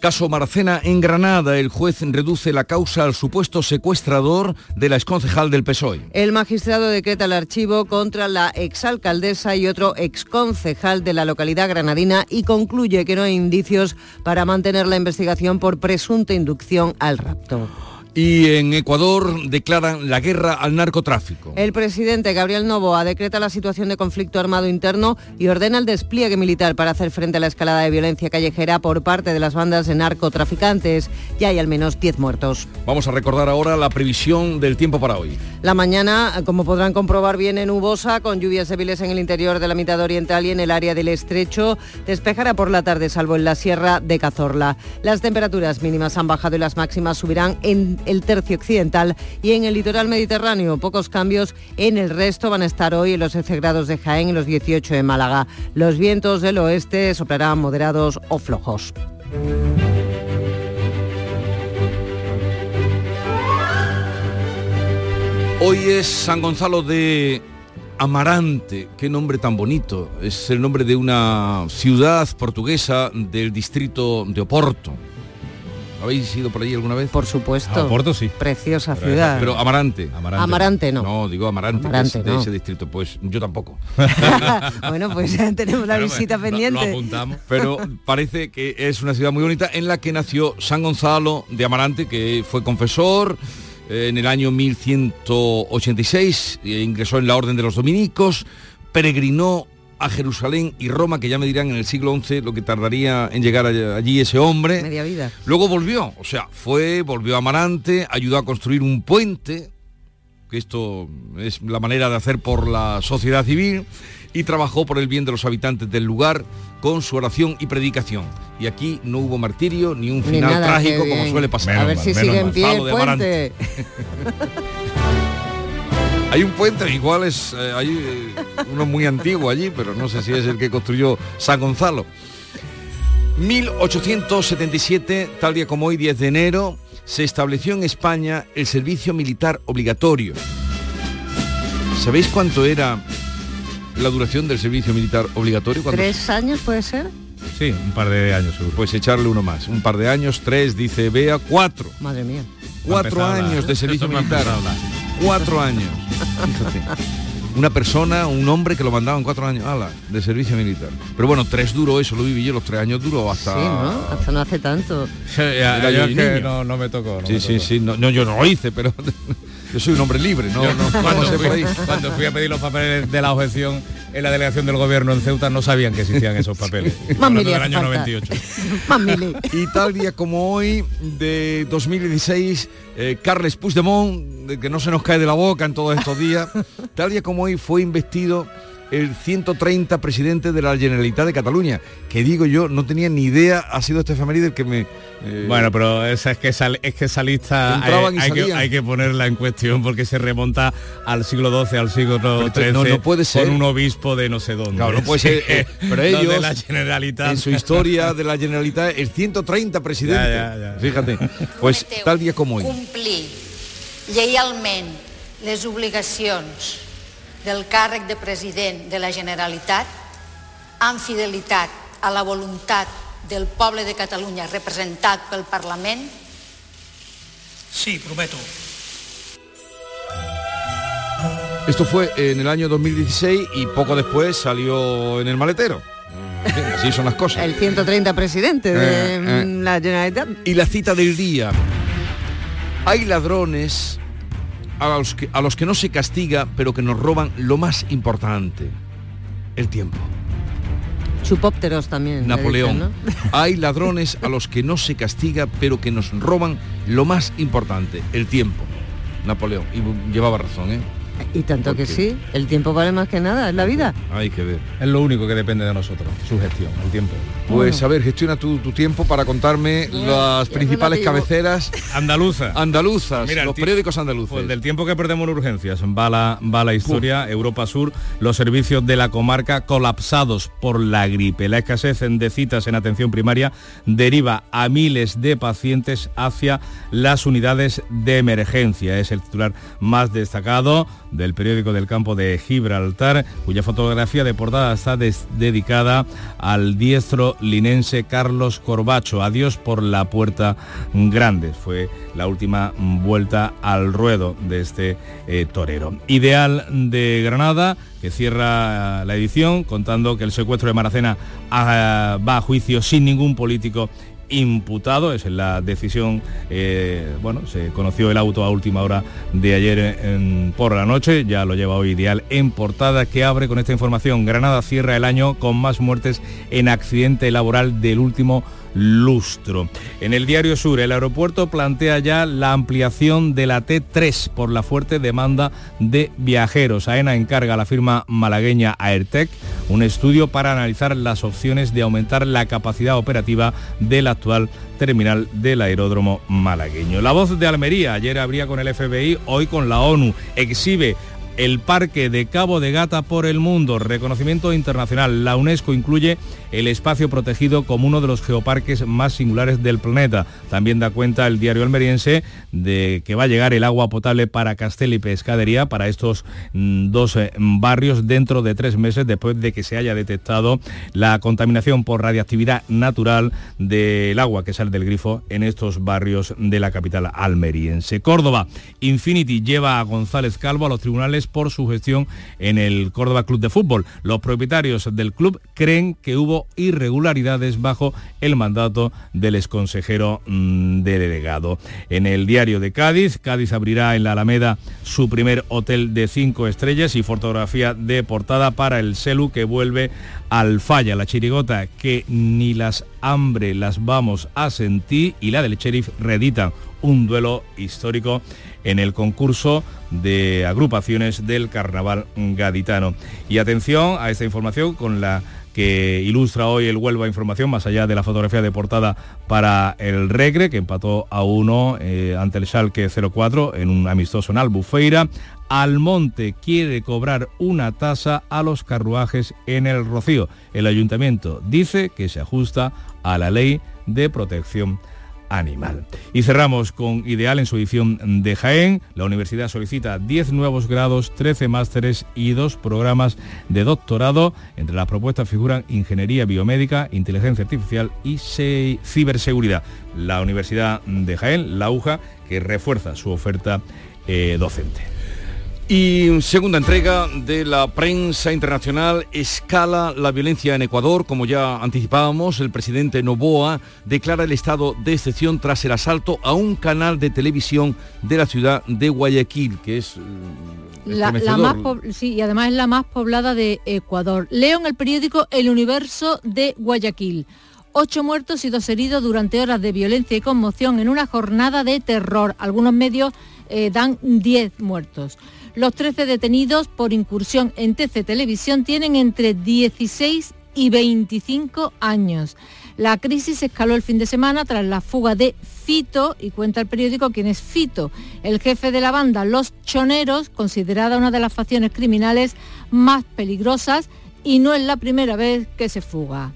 Caso Marcena en Granada, el juez reduce la causa al supuesto secuestrador de la exconcejal del PSOE. El magistrado decreta el archivo contra la exalcaldesa y otro exconcejal de la localidad granadina y concluye que no hay indicios para mantener la investigación por presunta inducción al rapto. Y en Ecuador declaran la guerra al narcotráfico. El presidente Gabriel Novoa decreta la situación de conflicto armado interno y ordena el despliegue militar para hacer frente a la escalada de violencia callejera por parte de las bandas de narcotraficantes. Ya hay al menos 10 muertos. Vamos a recordar ahora la previsión del tiempo para hoy. La mañana, como podrán comprobar, viene nubosa, con lluvias débiles en el interior de la mitad oriental y en el área del estrecho. Despejará por la tarde, salvo en la sierra de Cazorla. Las temperaturas mínimas han bajado y las máximas subirán en el tercio occidental y en el litoral mediterráneo. Pocos cambios en el resto van a estar hoy en los 11 grados de Jaén y los 18 de Málaga. Los vientos del oeste soplarán moderados o flojos. Hoy es San Gonzalo de Amarante, qué nombre tan bonito. Es el nombre de una ciudad portuguesa del distrito de Oporto. ¿Habéis ido por allí alguna vez? Por supuesto. A Oporto sí. Preciosa ciudad. Pero Amarante. Amarante no. No, digo Amarante, Amarante, es de no. ese distrito. Pues yo tampoco. bueno, pues tenemos la visita pendiente. apuntamos. Pero parece que es una ciudad muy bonita en la que nació San Gonzalo de Amarante, que fue confesor eh, en el año 1186, e ingresó en la Orden de los Dominicos, peregrinó a Jerusalén y Roma, que ya me dirán en el siglo XI lo que tardaría en llegar allí ese hombre. Media vida. Luego volvió, o sea, fue, volvió a Amarante, ayudó a construir un puente, que esto es la manera de hacer por la sociedad civil, y trabajó por el bien de los habitantes del lugar con su oración y predicación. Y aquí no hubo martirio ni un Ni final nada, trágico como suele pasar. A ver si sigue en pie el puente. Hay un puente, igual es eh, hay eh, uno muy antiguo allí, pero no sé si es el que construyó San Gonzalo. 1877, tal día como hoy, 10 de enero, se estableció en España el servicio militar obligatorio. ¿Sabéis cuánto era la duración del servicio militar obligatorio? ¿Cuántos- ¿Tres años puede ser? Sí, un par de años seguro. Pues echarle uno más. Un par de años, tres, dice Bea, cuatro. Madre mía. Cuatro años de servicio militar. Cuatro años. Fíjate. Una persona, un hombre que lo mandaban cuatro años, ala, de servicio militar. Pero bueno, tres duró eso, lo viví yo, los tres años duró hasta... Sí, ¿no? Hasta no hace tanto. Era yo yo es que no, no me tocó. no Sí, me sí, tocó. sí. No, no, yo no lo hice, pero yo soy un hombre libre, no, Yo no, no cuando, fui, cuando fui a pedir los papeles de la objeción en la delegación del gobierno en Ceuta no sabían que existían esos papeles. Más del año falta. 98. Más mili. Y tal día como hoy, de 2016, eh, Carles Puigdemont, de que no se nos cae de la boca en todos estos días, tal día como hoy fue investido el 130 presidente de la Generalitat de Cataluña, que digo yo, no tenía ni idea, ha sido este efeméride el que me... eh, Bueno, pero esa es que sal- es que esa lista hay, que, hay que ponerla en cuestión porque se remonta al siglo XII, al siglo XIII, no- no puede ser. con un obispo de no sé dónde. Claro, no puede ser, eh, pero Los ellos, de la Generalitat. en su historia de la Generalitat, el 130 presidente. Ya, ya, ya. Fíjate, pues tal día como hoy. complir lleialment les obligacions del càrrec de president de la Generalitat amb fidelitat a la voluntat del poble de Catalunya representat pel Parlament Sí, prometo. Esto fue en el año 2016 y poco después salió en el maletero. Así son las cosas. El 130 presidente de Eh, eh. la Generalitat. Y la cita del día. Hay ladrones a los, que, a los que no se castiga, pero que nos roban lo más importante, el tiempo. Chupópteros también. le Napoleón. dicen, ¿no? Hay ladrones a los que no se castiga, pero que nos roban lo más importante, el tiempo. Napoleón. Y llevaba razón, ¿eh? Y tanto que sí, el tiempo vale más que nada, es la vida. Hay que ver. Es lo único que depende de nosotros, su gestión, el tiempo. Pues a ver, gestiona tu, tu tiempo para contarme las principales cabeceras Andaluza. andaluzas, Mira, los periódicos andaluces. Pues del tiempo que perdemos en urgencias, va la, va la historia, Europa Sur, los servicios de la comarca colapsados por la gripe. La escasez en- de citas en atención primaria deriva a miles de pacientes hacia las unidades de emergencia. Es el titular más destacado del periódico del campo de Gibraltar, cuya fotografía de portada está dedicada al diestro linense Carlos Corbacho. Adiós por la puerta grande. Fue la última vuelta al ruedo de este eh, torero. Ideal de Granada, que cierra eh, la edición contando que el secuestro de Maracena ah, va a juicio sin ningún político imputado, es la decisión, eh, bueno, se conoció el auto a última hora de ayer por la noche, ya lo lleva hoy Ideal en portada que abre con esta información. Granada cierra el año con más muertes en accidente laboral del último lustro. En el diario Sur, el aeropuerto plantea ya la ampliación de la T3 por la fuerte demanda de viajeros. AENA encarga a la firma malagueña Airtec un estudio para analizar las opciones de aumentar la capacidad operativa del actual terminal del aeródromo malagueño. La voz de Almería, ayer abría con el FBI, hoy con la ONU, exhibe el Parque de Cabo de Gata por el mundo, reconocimiento internacional. La UNESCO incluye el espacio protegido como uno de los geoparques más singulares del planeta. También da cuenta el diario almeriense de que va a llegar el agua potable para Castel y Pescadería, para estos mm, dos eh, barrios, dentro de tres meses después de que se haya detectado la contaminación por radiactividad natural del agua que sale del grifo en estos barrios de la capital almeriense. Córdoba, Infinity lleva a González Calvo a los tribunales por su gestión en el Córdoba Club de Fútbol. Los propietarios del club creen que hubo irregularidades bajo el mandato del exconsejero mm, delegado. En el diario de Cádiz, Cádiz abrirá en la Alameda su primer hotel de cinco estrellas y fotografía de portada para el Celu que vuelve al falla, la chirigota que ni las hambre las vamos a sentir y la del sheriff reeditan un duelo histórico en el concurso de agrupaciones del carnaval gaditano. Y atención a esta información con la que ilustra hoy el Huelva Información, más allá de la fotografía de portada para el Regre, que empató a uno eh, ante el Schalke 04 en un amistoso en Albufeira. Almonte quiere cobrar una tasa a los carruajes en el Rocío. El ayuntamiento dice que se ajusta a la ley de protección animal. Y cerramos con Ideal en su edición de Jaén. La universidad solicita 10 nuevos grados, 13 másteres y dos programas de doctorado. Entre las propuestas figuran ingeniería biomédica, inteligencia artificial y ciberseguridad. La Universidad de Jaén, la UJA, que refuerza su oferta eh, docente. Y segunda entrega de la prensa internacional escala la violencia en Ecuador. Como ya anticipábamos, el presidente Novoa declara el estado de excepción tras el asalto a un canal de televisión de la ciudad de Guayaquil, que es... Eh, la, más sí, y además es la más poblada de Ecuador. Leo en el periódico El Universo de Guayaquil. Ocho muertos y dos heridos durante horas de violencia y conmoción en una jornada de terror. Algunos medios eh, dan 10 muertos. Los 13 detenidos por incursión en TC Televisión tienen entre 16 y 25 años. La crisis escaló el fin de semana tras la fuga de Fito, y cuenta el periódico quién es Fito, el jefe de la banda Los Choneros, considerada una de las facciones criminales más peligrosas, y no es la primera vez que se fuga.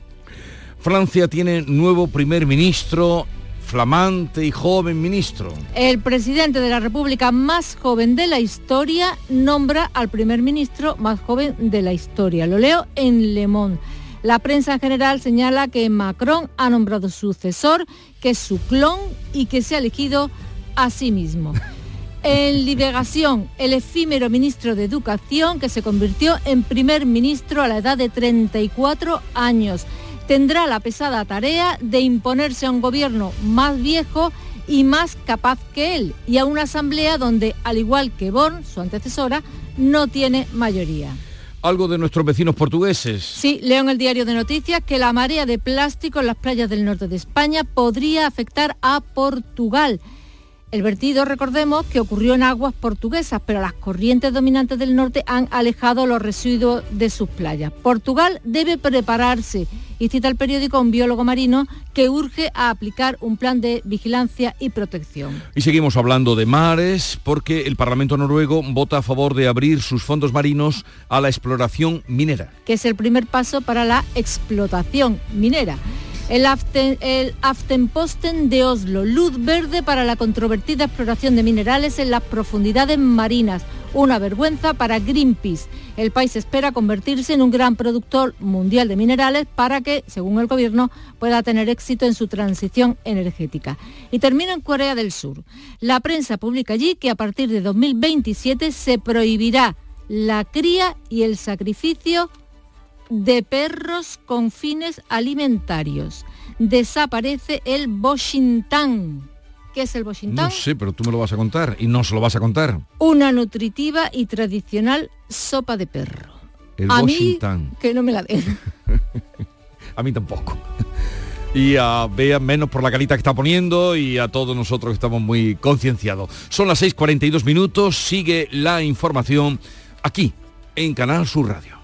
Francia tiene nuevo primer ministro flamante y joven ministro. El presidente de la República más joven de la historia nombra al primer ministro más joven de la historia. Lo leo en Le Monde. La prensa en general señala que Macron ha nombrado sucesor, que es su clon y que se ha elegido a sí mismo. En Liberación, el efímero ministro de Educación que se convirtió en primer ministro a la edad de 34 años tendrá la pesada tarea de imponerse a un gobierno más viejo y más capaz que él, y a una asamblea donde, al igual que Born, su antecesora, no tiene mayoría. Algo de nuestros vecinos portugueses. Sí, leo en el diario de noticias que la marea de plástico en las playas del norte de España podría afectar a Portugal. El vertido, recordemos, que ocurrió en aguas portuguesas, pero las corrientes dominantes del norte han alejado los residuos de sus playas. Portugal debe prepararse y cita el periódico un biólogo marino que urge a aplicar un plan de vigilancia y protección. Y seguimos hablando de mares porque el Parlamento noruego vota a favor de abrir sus fondos marinos a la exploración minera. Que es el primer paso para la explotación minera. El, Aftenposten de Oslo, luz verde para la controvertida exploración de minerales en las profundidades marinas. Una vergüenza para Greenpeace. El país espera convertirse en un gran productor mundial de minerales para que, según el gobierno, pueda tener éxito en su transición energética. Y termina en Corea del Sur. La prensa publica allí que a partir de 2027 se prohibirá la cría y el sacrificio de perros con fines alimentarios. Desaparece el Boshintán. ¿Qué es el Boshintán? No sé, pero tú me lo vas a contar y no se lo vas a contar. Una nutritiva y tradicional sopa de perro. El a Mí, que no me la den. a mí tampoco. Y a Bea menos por la carita que está poniendo y a todos nosotros que estamos muy concienciados. Son las 6.42 minutos, sigue la información aquí en Canal Sur Radio.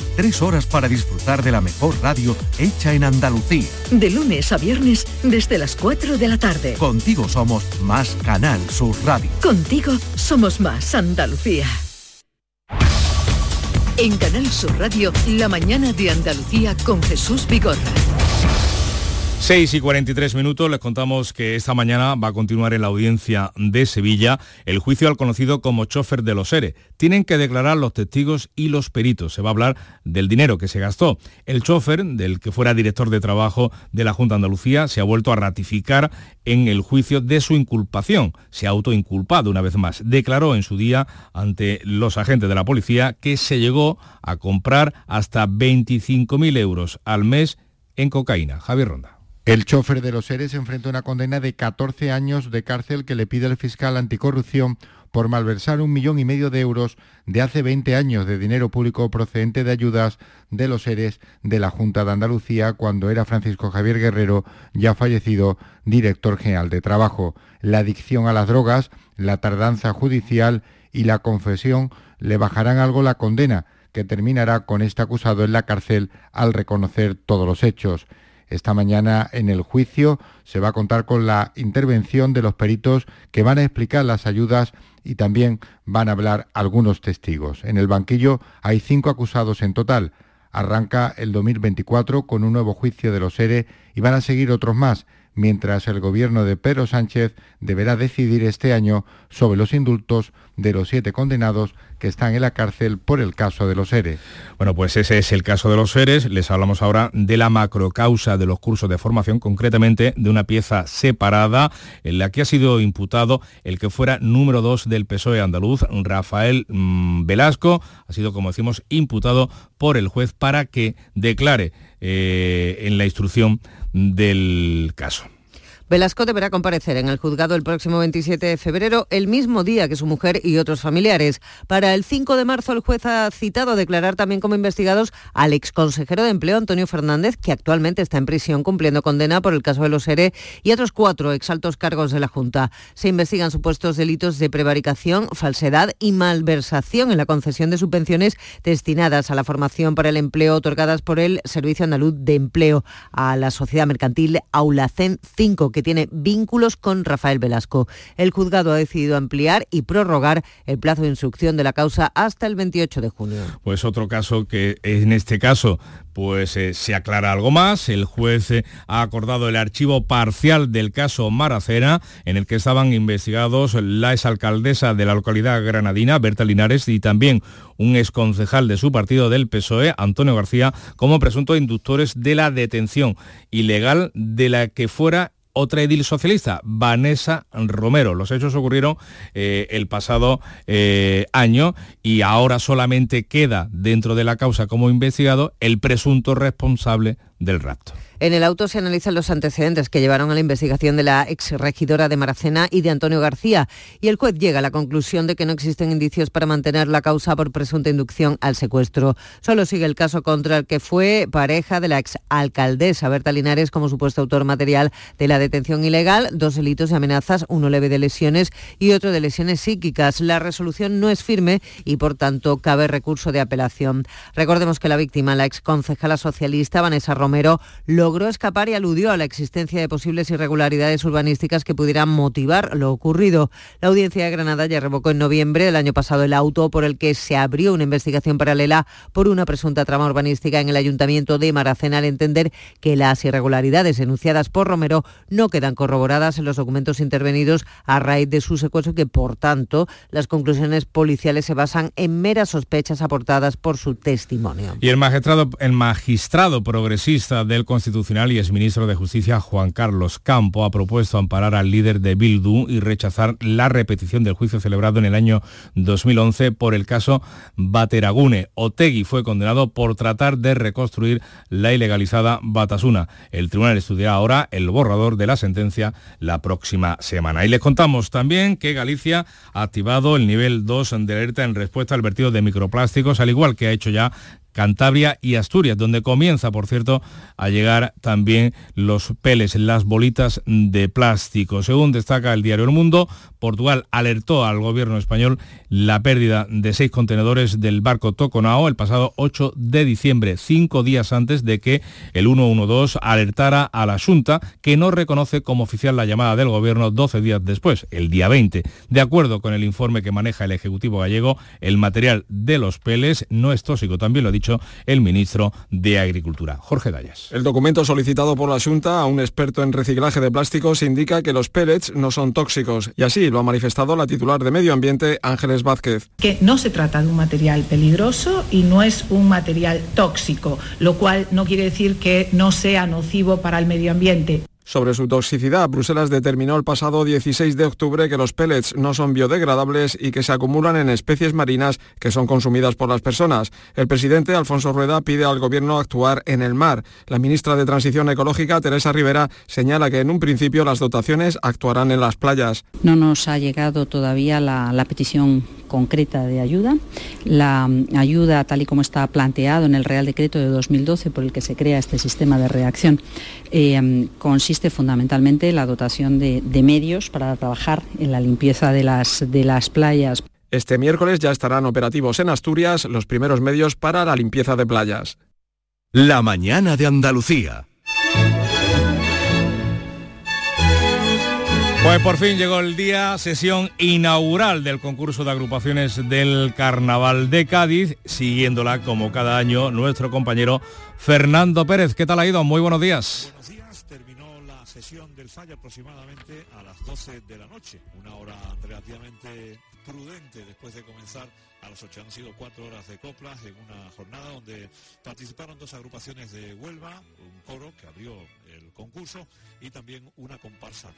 Tres horas para disfrutar de la mejor radio hecha en Andalucía. De lunes a viernes desde las 4 de la tarde. Contigo somos más Canal Sur Radio. Contigo somos más Andalucía. En Canal Sur Radio, la mañana de Andalucía con Jesús Vigorra. 6 y 43 minutos les contamos que esta mañana va a continuar en la audiencia de Sevilla el juicio al conocido como chofer de los ERE. Tienen que declarar los testigos y los peritos. Se va a hablar del dinero que se gastó. El chofer, del que fuera director de trabajo de la Junta de Andalucía, se ha vuelto a ratificar en el juicio de su inculpación. Se ha autoinculpado una vez más. Declaró en su día ante los agentes de la policía que se llegó a comprar hasta 25.000 euros al mes en cocaína. Javier Ronda. El chofer de los seres enfrenta una condena de 14 años de cárcel que le pide el fiscal anticorrupción por malversar un millón y medio de euros de hace 20 años de dinero público procedente de ayudas de los seres de la Junta de Andalucía cuando era Francisco Javier Guerrero, ya fallecido, director general de Trabajo. La adicción a las drogas, la tardanza judicial y la confesión le bajarán algo la condena, que terminará con este acusado en la cárcel al reconocer todos los hechos. Esta mañana en el juicio se va a contar con la intervención de los peritos que van a explicar las ayudas y también van a hablar algunos testigos. En el banquillo hay cinco acusados en total. Arranca el 2024 con un nuevo juicio de los ERE y van a seguir otros más, mientras el gobierno de Pedro Sánchez deberá decidir este año sobre los indultos de los siete condenados que están en la cárcel por el caso de los ERE. Bueno, pues ese es el caso de los ERES. Les hablamos ahora de la macrocausa de los cursos de formación, concretamente de una pieza separada en la que ha sido imputado el que fuera número dos del PSOE andaluz, Rafael mm, Velasco. Ha sido, como decimos, imputado por el juez para que declare eh, en la instrucción del caso. Velasco deberá comparecer en el juzgado el próximo 27 de febrero, el mismo día que su mujer y otros familiares. Para el 5 de marzo, el juez ha citado a declarar también como investigados al exconsejero de Empleo, Antonio Fernández, que actualmente está en prisión cumpliendo condena por el caso de los ERE, y otros cuatro exaltos cargos de la Junta. Se investigan supuestos delitos de prevaricación, falsedad y malversación en la concesión de subvenciones destinadas a la formación para el empleo otorgadas por el Servicio Andaluz de Empleo a la sociedad mercantil Aulacen 5, que tiene vínculos con Rafael Velasco. El juzgado ha decidido ampliar y prorrogar el plazo de instrucción de la causa hasta el 28 de junio. Pues otro caso que en este caso pues eh, se aclara algo más. El juez eh, ha acordado el archivo parcial del caso Maracena, en el que estaban investigados la exalcaldesa de la localidad granadina, Berta Linares, y también un exconcejal de su partido del PSOE, Antonio García, como presuntos inductores de la detención ilegal de la que fuera otra edil socialista, Vanessa Romero. Los hechos ocurrieron eh, el pasado eh, año y ahora solamente queda dentro de la causa como investigado el presunto responsable del rapto. En el auto se analizan los antecedentes que llevaron a la investigación de la exregidora de Maracena y de Antonio García, y el juez llega a la conclusión de que no existen indicios para mantener la causa por presunta inducción al secuestro. Solo sigue el caso contra el que fue pareja de la exalcaldesa Berta Linares como supuesto autor material de la detención ilegal, dos delitos de amenazas, uno leve de lesiones y otro de lesiones psíquicas. La resolución no es firme y por tanto cabe recurso de apelación. Recordemos que la víctima, la exconcejala socialista Vanessa Romero, lo logró escapar y aludió a la existencia de posibles irregularidades urbanísticas que pudieran motivar lo ocurrido. La audiencia de Granada ya revocó en noviembre del año pasado el auto por el que se abrió una investigación paralela por una presunta trama urbanística en el ayuntamiento de Maracena al entender que las irregularidades enunciadas por Romero no quedan corroboradas en los documentos intervenidos a raíz de su secuestro y que, por tanto, las conclusiones policiales se basan en meras sospechas aportadas por su testimonio. Y el magistrado, el magistrado progresista del Constitucional y exministro de Justicia Juan Carlos Campo ha propuesto amparar al líder de Bildu y rechazar la repetición del juicio celebrado en el año 2011 por el caso Bateragune. Otegui fue condenado por tratar de reconstruir la ilegalizada Batasuna. El tribunal estudiará ahora el borrador de la sentencia la próxima semana. Y les contamos también que Galicia ha activado el nivel 2 de alerta en respuesta al vertido de microplásticos, al igual que ha hecho ya Cantabria y Asturias, donde comienza, por cierto, a llegar también los peles, las bolitas de plástico. Según destaca el diario El Mundo, Portugal alertó al gobierno español la pérdida de seis contenedores del barco Toconao el pasado 8 de diciembre, cinco días antes de que el 112 alertara a la Junta, que no reconoce como oficial la llamada del gobierno 12 días después, el día 20. De acuerdo con el informe que maneja el Ejecutivo gallego, el material de los peles no es tóxico, también lo ha dicho el ministro de Agricultura, Jorge Dallas. El documento solicitado por la Junta a un experto en reciclaje de plásticos indica que los pellets no son tóxicos y así lo ha manifestado la titular de Medio Ambiente, Ángeles Vázquez. Que no se trata de un material peligroso y no es un material tóxico, lo cual no quiere decir que no sea nocivo para el medio ambiente. Sobre su toxicidad, Bruselas determinó el pasado 16 de octubre que los pellets no son biodegradables y que se acumulan en especies marinas que son consumidas por las personas. El presidente Alfonso Rueda pide al gobierno actuar en el mar. La ministra de Transición Ecológica, Teresa Rivera, señala que en un principio las dotaciones actuarán en las playas. No nos ha llegado todavía la, la petición concreta de ayuda. La ayuda, tal y como está planteado en el Real Decreto de 2012 por el que se crea este sistema de reacción, eh, consiste fundamentalmente en la dotación de, de medios para trabajar en la limpieza de las, de las playas Este miércoles ya estarán operativos en Asturias los primeros medios para la limpieza de playas. La mañana de Andalucía. Pues por fin llegó el día, sesión inaugural del concurso de agrupaciones del Carnaval de Cádiz, siguiéndola como cada año nuestro compañero Fernando Pérez. ¿Qué tal ha ido? Muy buenos días. Buenos días, terminó la sesión del fallo aproximadamente a las 12 de la noche, una hora relativamente prudente después de comenzar a las 8. Han sido cuatro horas de coplas en una jornada donde participaron dos agrupaciones de Huelva, un coro que abrió el concurso y también una comparsa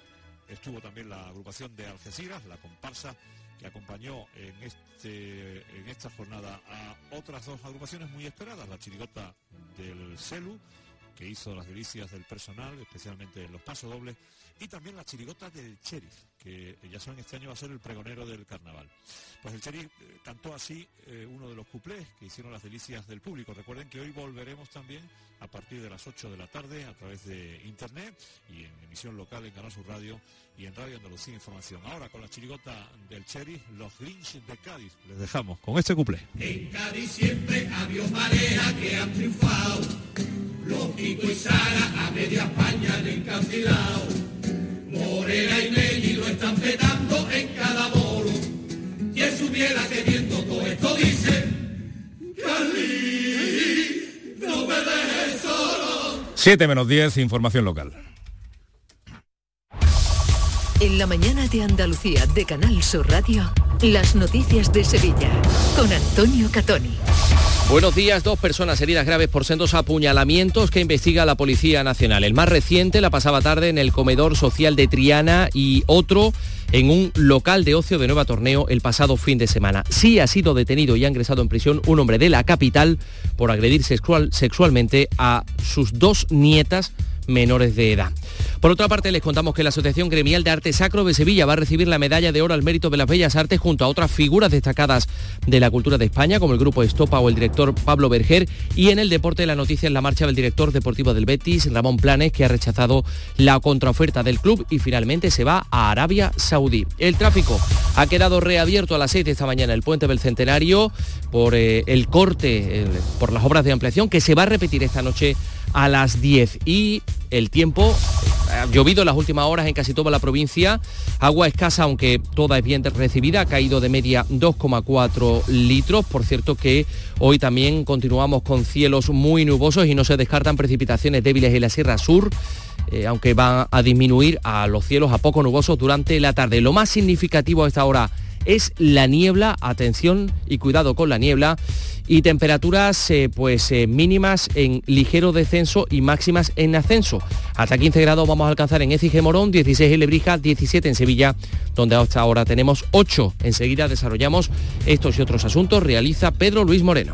Estuvo también la agrupación de Algeciras, la comparsa que acompañó en, este, en esta jornada a otras dos agrupaciones muy esperadas, la chirigota del CELU, que hizo las delicias del personal, especialmente en los pasos dobles, y también la chirigota del Sheriff, que ya saben este año va a ser el pregonero del carnaval. Pues el Sheriff eh, cantó así eh, uno de los cuplés que hicieron las delicias del público. Recuerden que hoy volveremos también a partir de las 8 de la tarde a través de internet y en emisión local en Canal Sur Radio y en Radio Andalucía Información. Ahora con la chirigota del Sheriff, los Grinch de Cádiz. Les dejamos con este cuplé. En Cádiz siempre había marea que han triunfado. Los y Sara a media España han encandilado. Morena y Nelly lo están petando en cada bolo. Y su que viendo todo esto dice, Cali, no me dejes solo. 7 menos 10, información local. En la mañana de Andalucía de Canal Sur Radio, las noticias de Sevilla con Antonio Catoni. Buenos días, dos personas heridas graves por sendos apuñalamientos que investiga la Policía Nacional. El más reciente la pasaba tarde en el comedor social de Triana y otro en un local de ocio de Nueva Torneo el pasado fin de semana. Sí ha sido detenido y ha ingresado en prisión un hombre de la capital por agredir sexualmente a sus dos nietas menores de edad. Por otra parte, les contamos que la Asociación Gremial de Arte Sacro de Sevilla va a recibir la medalla de oro al mérito de las bellas artes junto a otras figuras destacadas de la cultura de España, como el grupo Estopa o el director Pablo Berger, y en el deporte la noticia en la marcha del director deportivo del Betis, Ramón Planes, que ha rechazado la contraoferta del club y finalmente se va a Arabia Saudí. El tráfico ha quedado reabierto a las 6 de esta mañana el puente del Centenario por eh, el corte, por las obras de ampliación que se va a repetir esta noche a las 10 y el tiempo ha llovido en las últimas horas en casi toda la provincia, agua escasa aunque toda es bien recibida, ha caído de media 2,4 litros, por cierto que hoy también continuamos con cielos muy nubosos y no se descartan precipitaciones débiles en la Sierra Sur, eh, aunque van a disminuir a los cielos a poco nubosos durante la tarde. Lo más significativo a esta hora es la niebla, atención y cuidado con la niebla y temperaturas eh, pues eh, mínimas en ligero descenso y máximas en ascenso. Hasta 15 grados vamos a alcanzar en Écija Morón, 16 en Lebrija, 17 en Sevilla, donde hasta ahora tenemos 8. Enseguida desarrollamos estos y otros asuntos, realiza Pedro Luis Moreno.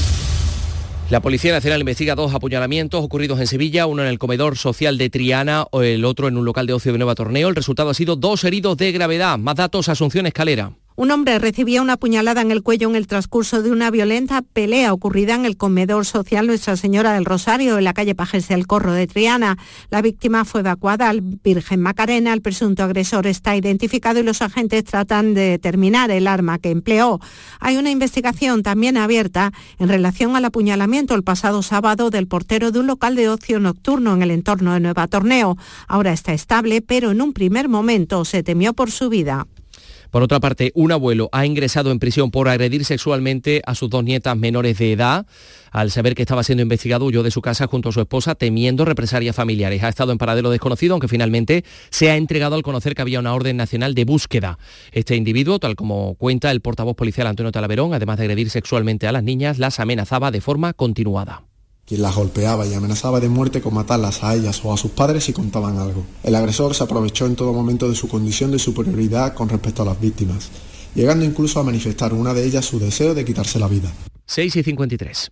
La Policía Nacional investiga dos apuñalamientos ocurridos en Sevilla, uno en el comedor social de Triana, el otro en un local de ocio de Nueva Torneo. El resultado ha sido dos heridos de gravedad. Más datos, Asunción Escalera. Un hombre recibía una puñalada en el cuello en el transcurso de una violenta pelea ocurrida en el comedor social Nuestra Señora del Rosario, en la calle Pajes del Corro de Triana. La víctima fue evacuada al Virgen Macarena. El presunto agresor está identificado y los agentes tratan de determinar el arma que empleó. Hay una investigación también abierta en relación al apuñalamiento el pasado sábado del portero de un local de ocio nocturno en el entorno de Nueva Torneo. Ahora está estable, pero en un primer momento se temió por su vida. Por otra parte, un abuelo ha ingresado en prisión por agredir sexualmente a sus dos nietas menores de edad. Al saber que estaba siendo investigado, huyó de su casa junto a su esposa temiendo represalias familiares. Ha estado en paradero desconocido, aunque finalmente se ha entregado al conocer que había una orden nacional de búsqueda. Este individuo, tal como cuenta el portavoz policial Antonio Talaverón, además de agredir sexualmente a las niñas, las amenazaba de forma continuada quien las golpeaba y amenazaba de muerte con matarlas a ellas o a sus padres si contaban algo. El agresor se aprovechó en todo momento de su condición de superioridad con respecto a las víctimas, llegando incluso a manifestar una de ellas su deseo de quitarse la vida. 6 y 53.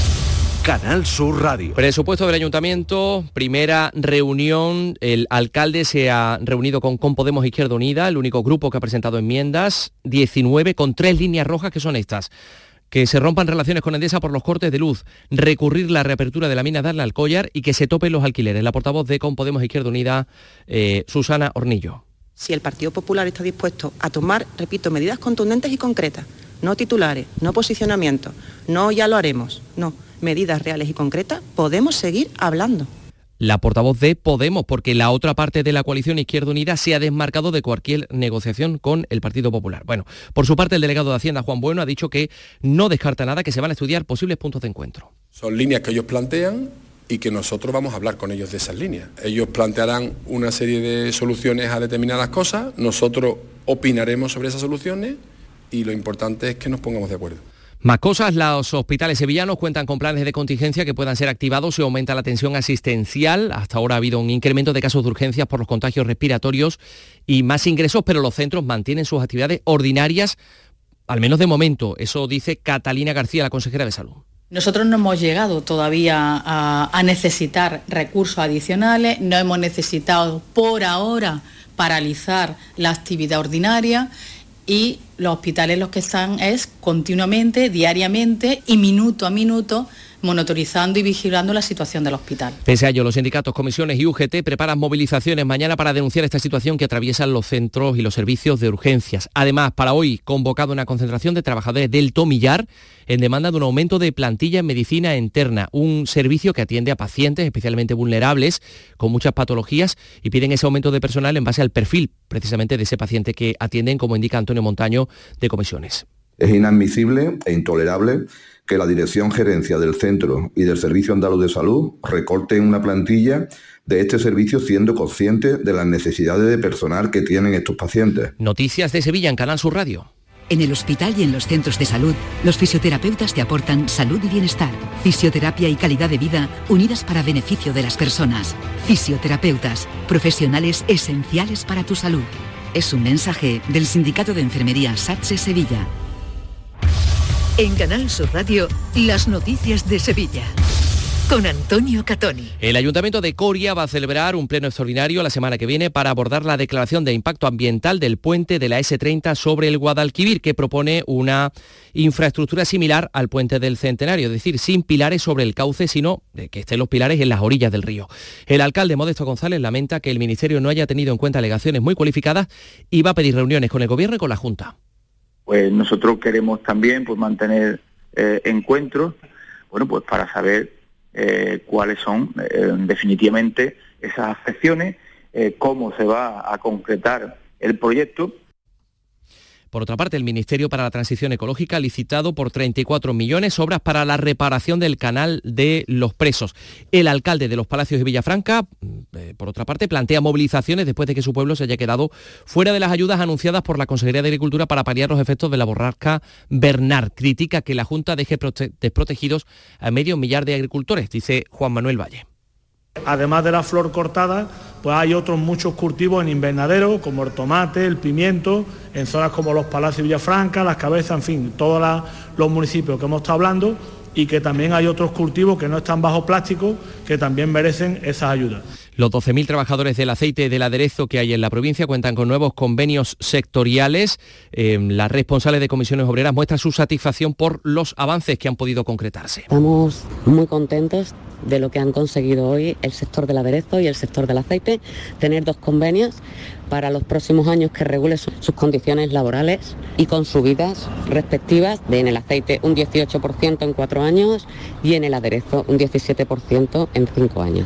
Canal Sur Radio. Presupuesto del ayuntamiento, primera reunión. El alcalde se ha reunido con, con Podemos Izquierda Unida, el único grupo que ha presentado enmiendas, 19 con tres líneas rojas que son estas que se rompan relaciones con Endesa por los cortes de luz, recurrir la reapertura de la mina Darla al Collar y que se topen los alquileres. La portavoz de Con Podemos Izquierda Unida, eh, Susana Hornillo. Si el Partido Popular está dispuesto a tomar, repito, medidas contundentes y concretas, no titulares, no posicionamientos, no ya lo haremos, no medidas reales y concretas, podemos seguir hablando. La portavoz de Podemos, porque la otra parte de la coalición Izquierda Unida se ha desmarcado de cualquier negociación con el Partido Popular. Bueno, por su parte el delegado de Hacienda, Juan Bueno, ha dicho que no descarta nada, que se van a estudiar posibles puntos de encuentro. Son líneas que ellos plantean y que nosotros vamos a hablar con ellos de esas líneas. Ellos plantearán una serie de soluciones a determinadas cosas, nosotros opinaremos sobre esas soluciones y lo importante es que nos pongamos de acuerdo. Más cosas, los hospitales sevillanos cuentan con planes de contingencia que puedan ser activados si aumenta la tensión asistencial. Hasta ahora ha habido un incremento de casos de urgencias por los contagios respiratorios y más ingresos, pero los centros mantienen sus actividades ordinarias, al menos de momento. Eso dice Catalina García, la consejera de salud. Nosotros no hemos llegado todavía a, a necesitar recursos adicionales, no hemos necesitado por ahora paralizar la actividad ordinaria y los hospitales los que están es continuamente, diariamente y minuto a minuto monitorizando y vigilando la situación del hospital. Pese a ello, los sindicatos, comisiones y UGT preparan movilizaciones mañana para denunciar esta situación que atraviesan los centros y los servicios de urgencias. Además, para hoy, convocado una concentración de trabajadores del Tomillar en demanda de un aumento de plantilla en medicina interna, un servicio que atiende a pacientes especialmente vulnerables con muchas patologías y piden ese aumento de personal en base al perfil precisamente de ese paciente que atienden, como indica Antonio Montaño de Comisiones. Es inadmisible e intolerable que la Dirección Gerencia del Centro y del Servicio Andaluz de Salud recorten una plantilla de este servicio siendo consciente de las necesidades de personal que tienen estos pacientes. Noticias de Sevilla en Canal Sur Radio. En el hospital y en los centros de salud, los fisioterapeutas te aportan salud y bienestar, fisioterapia y calidad de vida unidas para beneficio de las personas. Fisioterapeutas, profesionales esenciales para tu salud. Es un mensaje del Sindicato de Enfermería SATSE Sevilla. En Canal Sur Radio, las noticias de Sevilla. Con Antonio Catoni. El Ayuntamiento de Coria va a celebrar un pleno extraordinario la semana que viene para abordar la declaración de impacto ambiental del puente de la S30 sobre el Guadalquivir, que propone una infraestructura similar al puente del Centenario, es decir, sin pilares sobre el cauce, sino que estén los pilares en las orillas del río. El alcalde Modesto González lamenta que el Ministerio no haya tenido en cuenta alegaciones muy cualificadas y va a pedir reuniones con el Gobierno y con la Junta pues nosotros queremos también pues mantener eh, encuentros, bueno, pues para saber eh, cuáles son eh, definitivamente esas afecciones, cómo se va a concretar el proyecto por otra parte, el Ministerio para la Transición Ecológica ha licitado por 34 millones obras para la reparación del canal de los presos. El alcalde de los Palacios de Villafranca, mm, eh, por otra parte, plantea movilizaciones después de que su pueblo se haya quedado fuera de las ayudas anunciadas por la Consejería de Agricultura para paliar los efectos de la borrasca Bernard. Critica que la Junta deje desprotegidos a medio millar de agricultores, dice Juan Manuel Valle. Además de la flor cortada, pues hay otros muchos cultivos en invernadero, como el tomate, el pimiento, en zonas como los Palacios Villafranca, Las Cabezas, en fin, todos los municipios que hemos estado hablando y que también hay otros cultivos que no están bajo plástico que también merecen esas ayudas. Los 12.000 trabajadores del aceite del aderezo que hay en la provincia cuentan con nuevos convenios sectoriales. Eh, la responsable de comisiones obreras muestra su satisfacción por los avances que han podido concretarse. Estamos muy contentos de lo que han conseguido hoy el sector del aderezo y el sector del aceite, tener dos convenios para los próximos años que regule sus condiciones laborales y con subidas respectivas de en el aceite un 18% en cuatro años y en el aderezo un 17% en cinco años.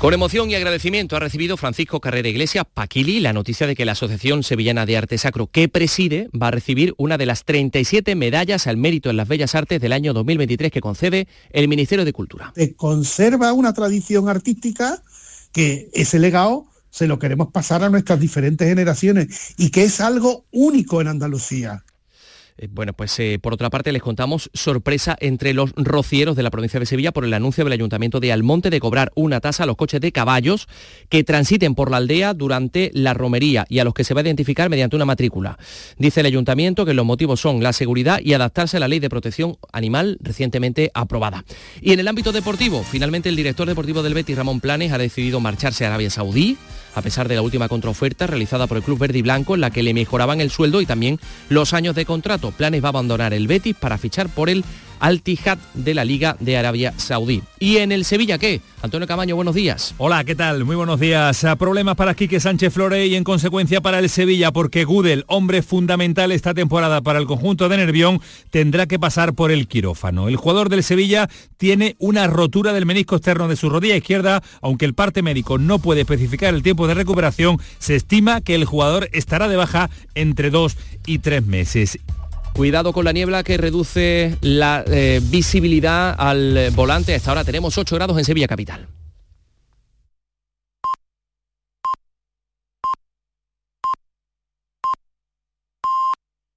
Con emoción y agradecimiento ha recibido Francisco Carrera Iglesias Paquili la noticia de que la Asociación Sevillana de Arte Sacro que preside va a recibir una de las 37 medallas al mérito en las bellas artes del año 2023 que concede el Ministerio de Cultura. Se conserva una tradición artística que ese legado se lo queremos pasar a nuestras diferentes generaciones y que es algo único en Andalucía. Eh, bueno, pues eh, por otra parte les contamos sorpresa entre los rocieros de la provincia de Sevilla por el anuncio del Ayuntamiento de Almonte de cobrar una tasa a los coches de caballos que transiten por la aldea durante la romería y a los que se va a identificar mediante una matrícula. Dice el Ayuntamiento que los motivos son la seguridad y adaptarse a la ley de protección animal recientemente aprobada. Y en el ámbito deportivo, finalmente el director deportivo del Betis, Ramón Planes, ha decidido marcharse a Arabia Saudí a pesar de la última contraoferta realizada por el Club Verde y Blanco en la que le mejoraban el sueldo y también los años de contrato. Planes va a abandonar el Betis para fichar por el al Tijad de la Liga de Arabia Saudí. ¿Y en el Sevilla qué? Antonio Camaño, buenos días. Hola, ¿qué tal? Muy buenos días. Ah, problemas para Quique Sánchez Flore y en consecuencia para el Sevilla, porque Gudel, hombre fundamental esta temporada para el conjunto de Nervión, tendrá que pasar por el quirófano. El jugador del Sevilla tiene una rotura del menisco externo de su rodilla izquierda, aunque el parte médico no puede especificar el tiempo de recuperación, se estima que el jugador estará de baja entre dos y tres meses. Cuidado con la niebla que reduce la eh, visibilidad al volante. Hasta ahora tenemos 8 grados en Sevilla Capital.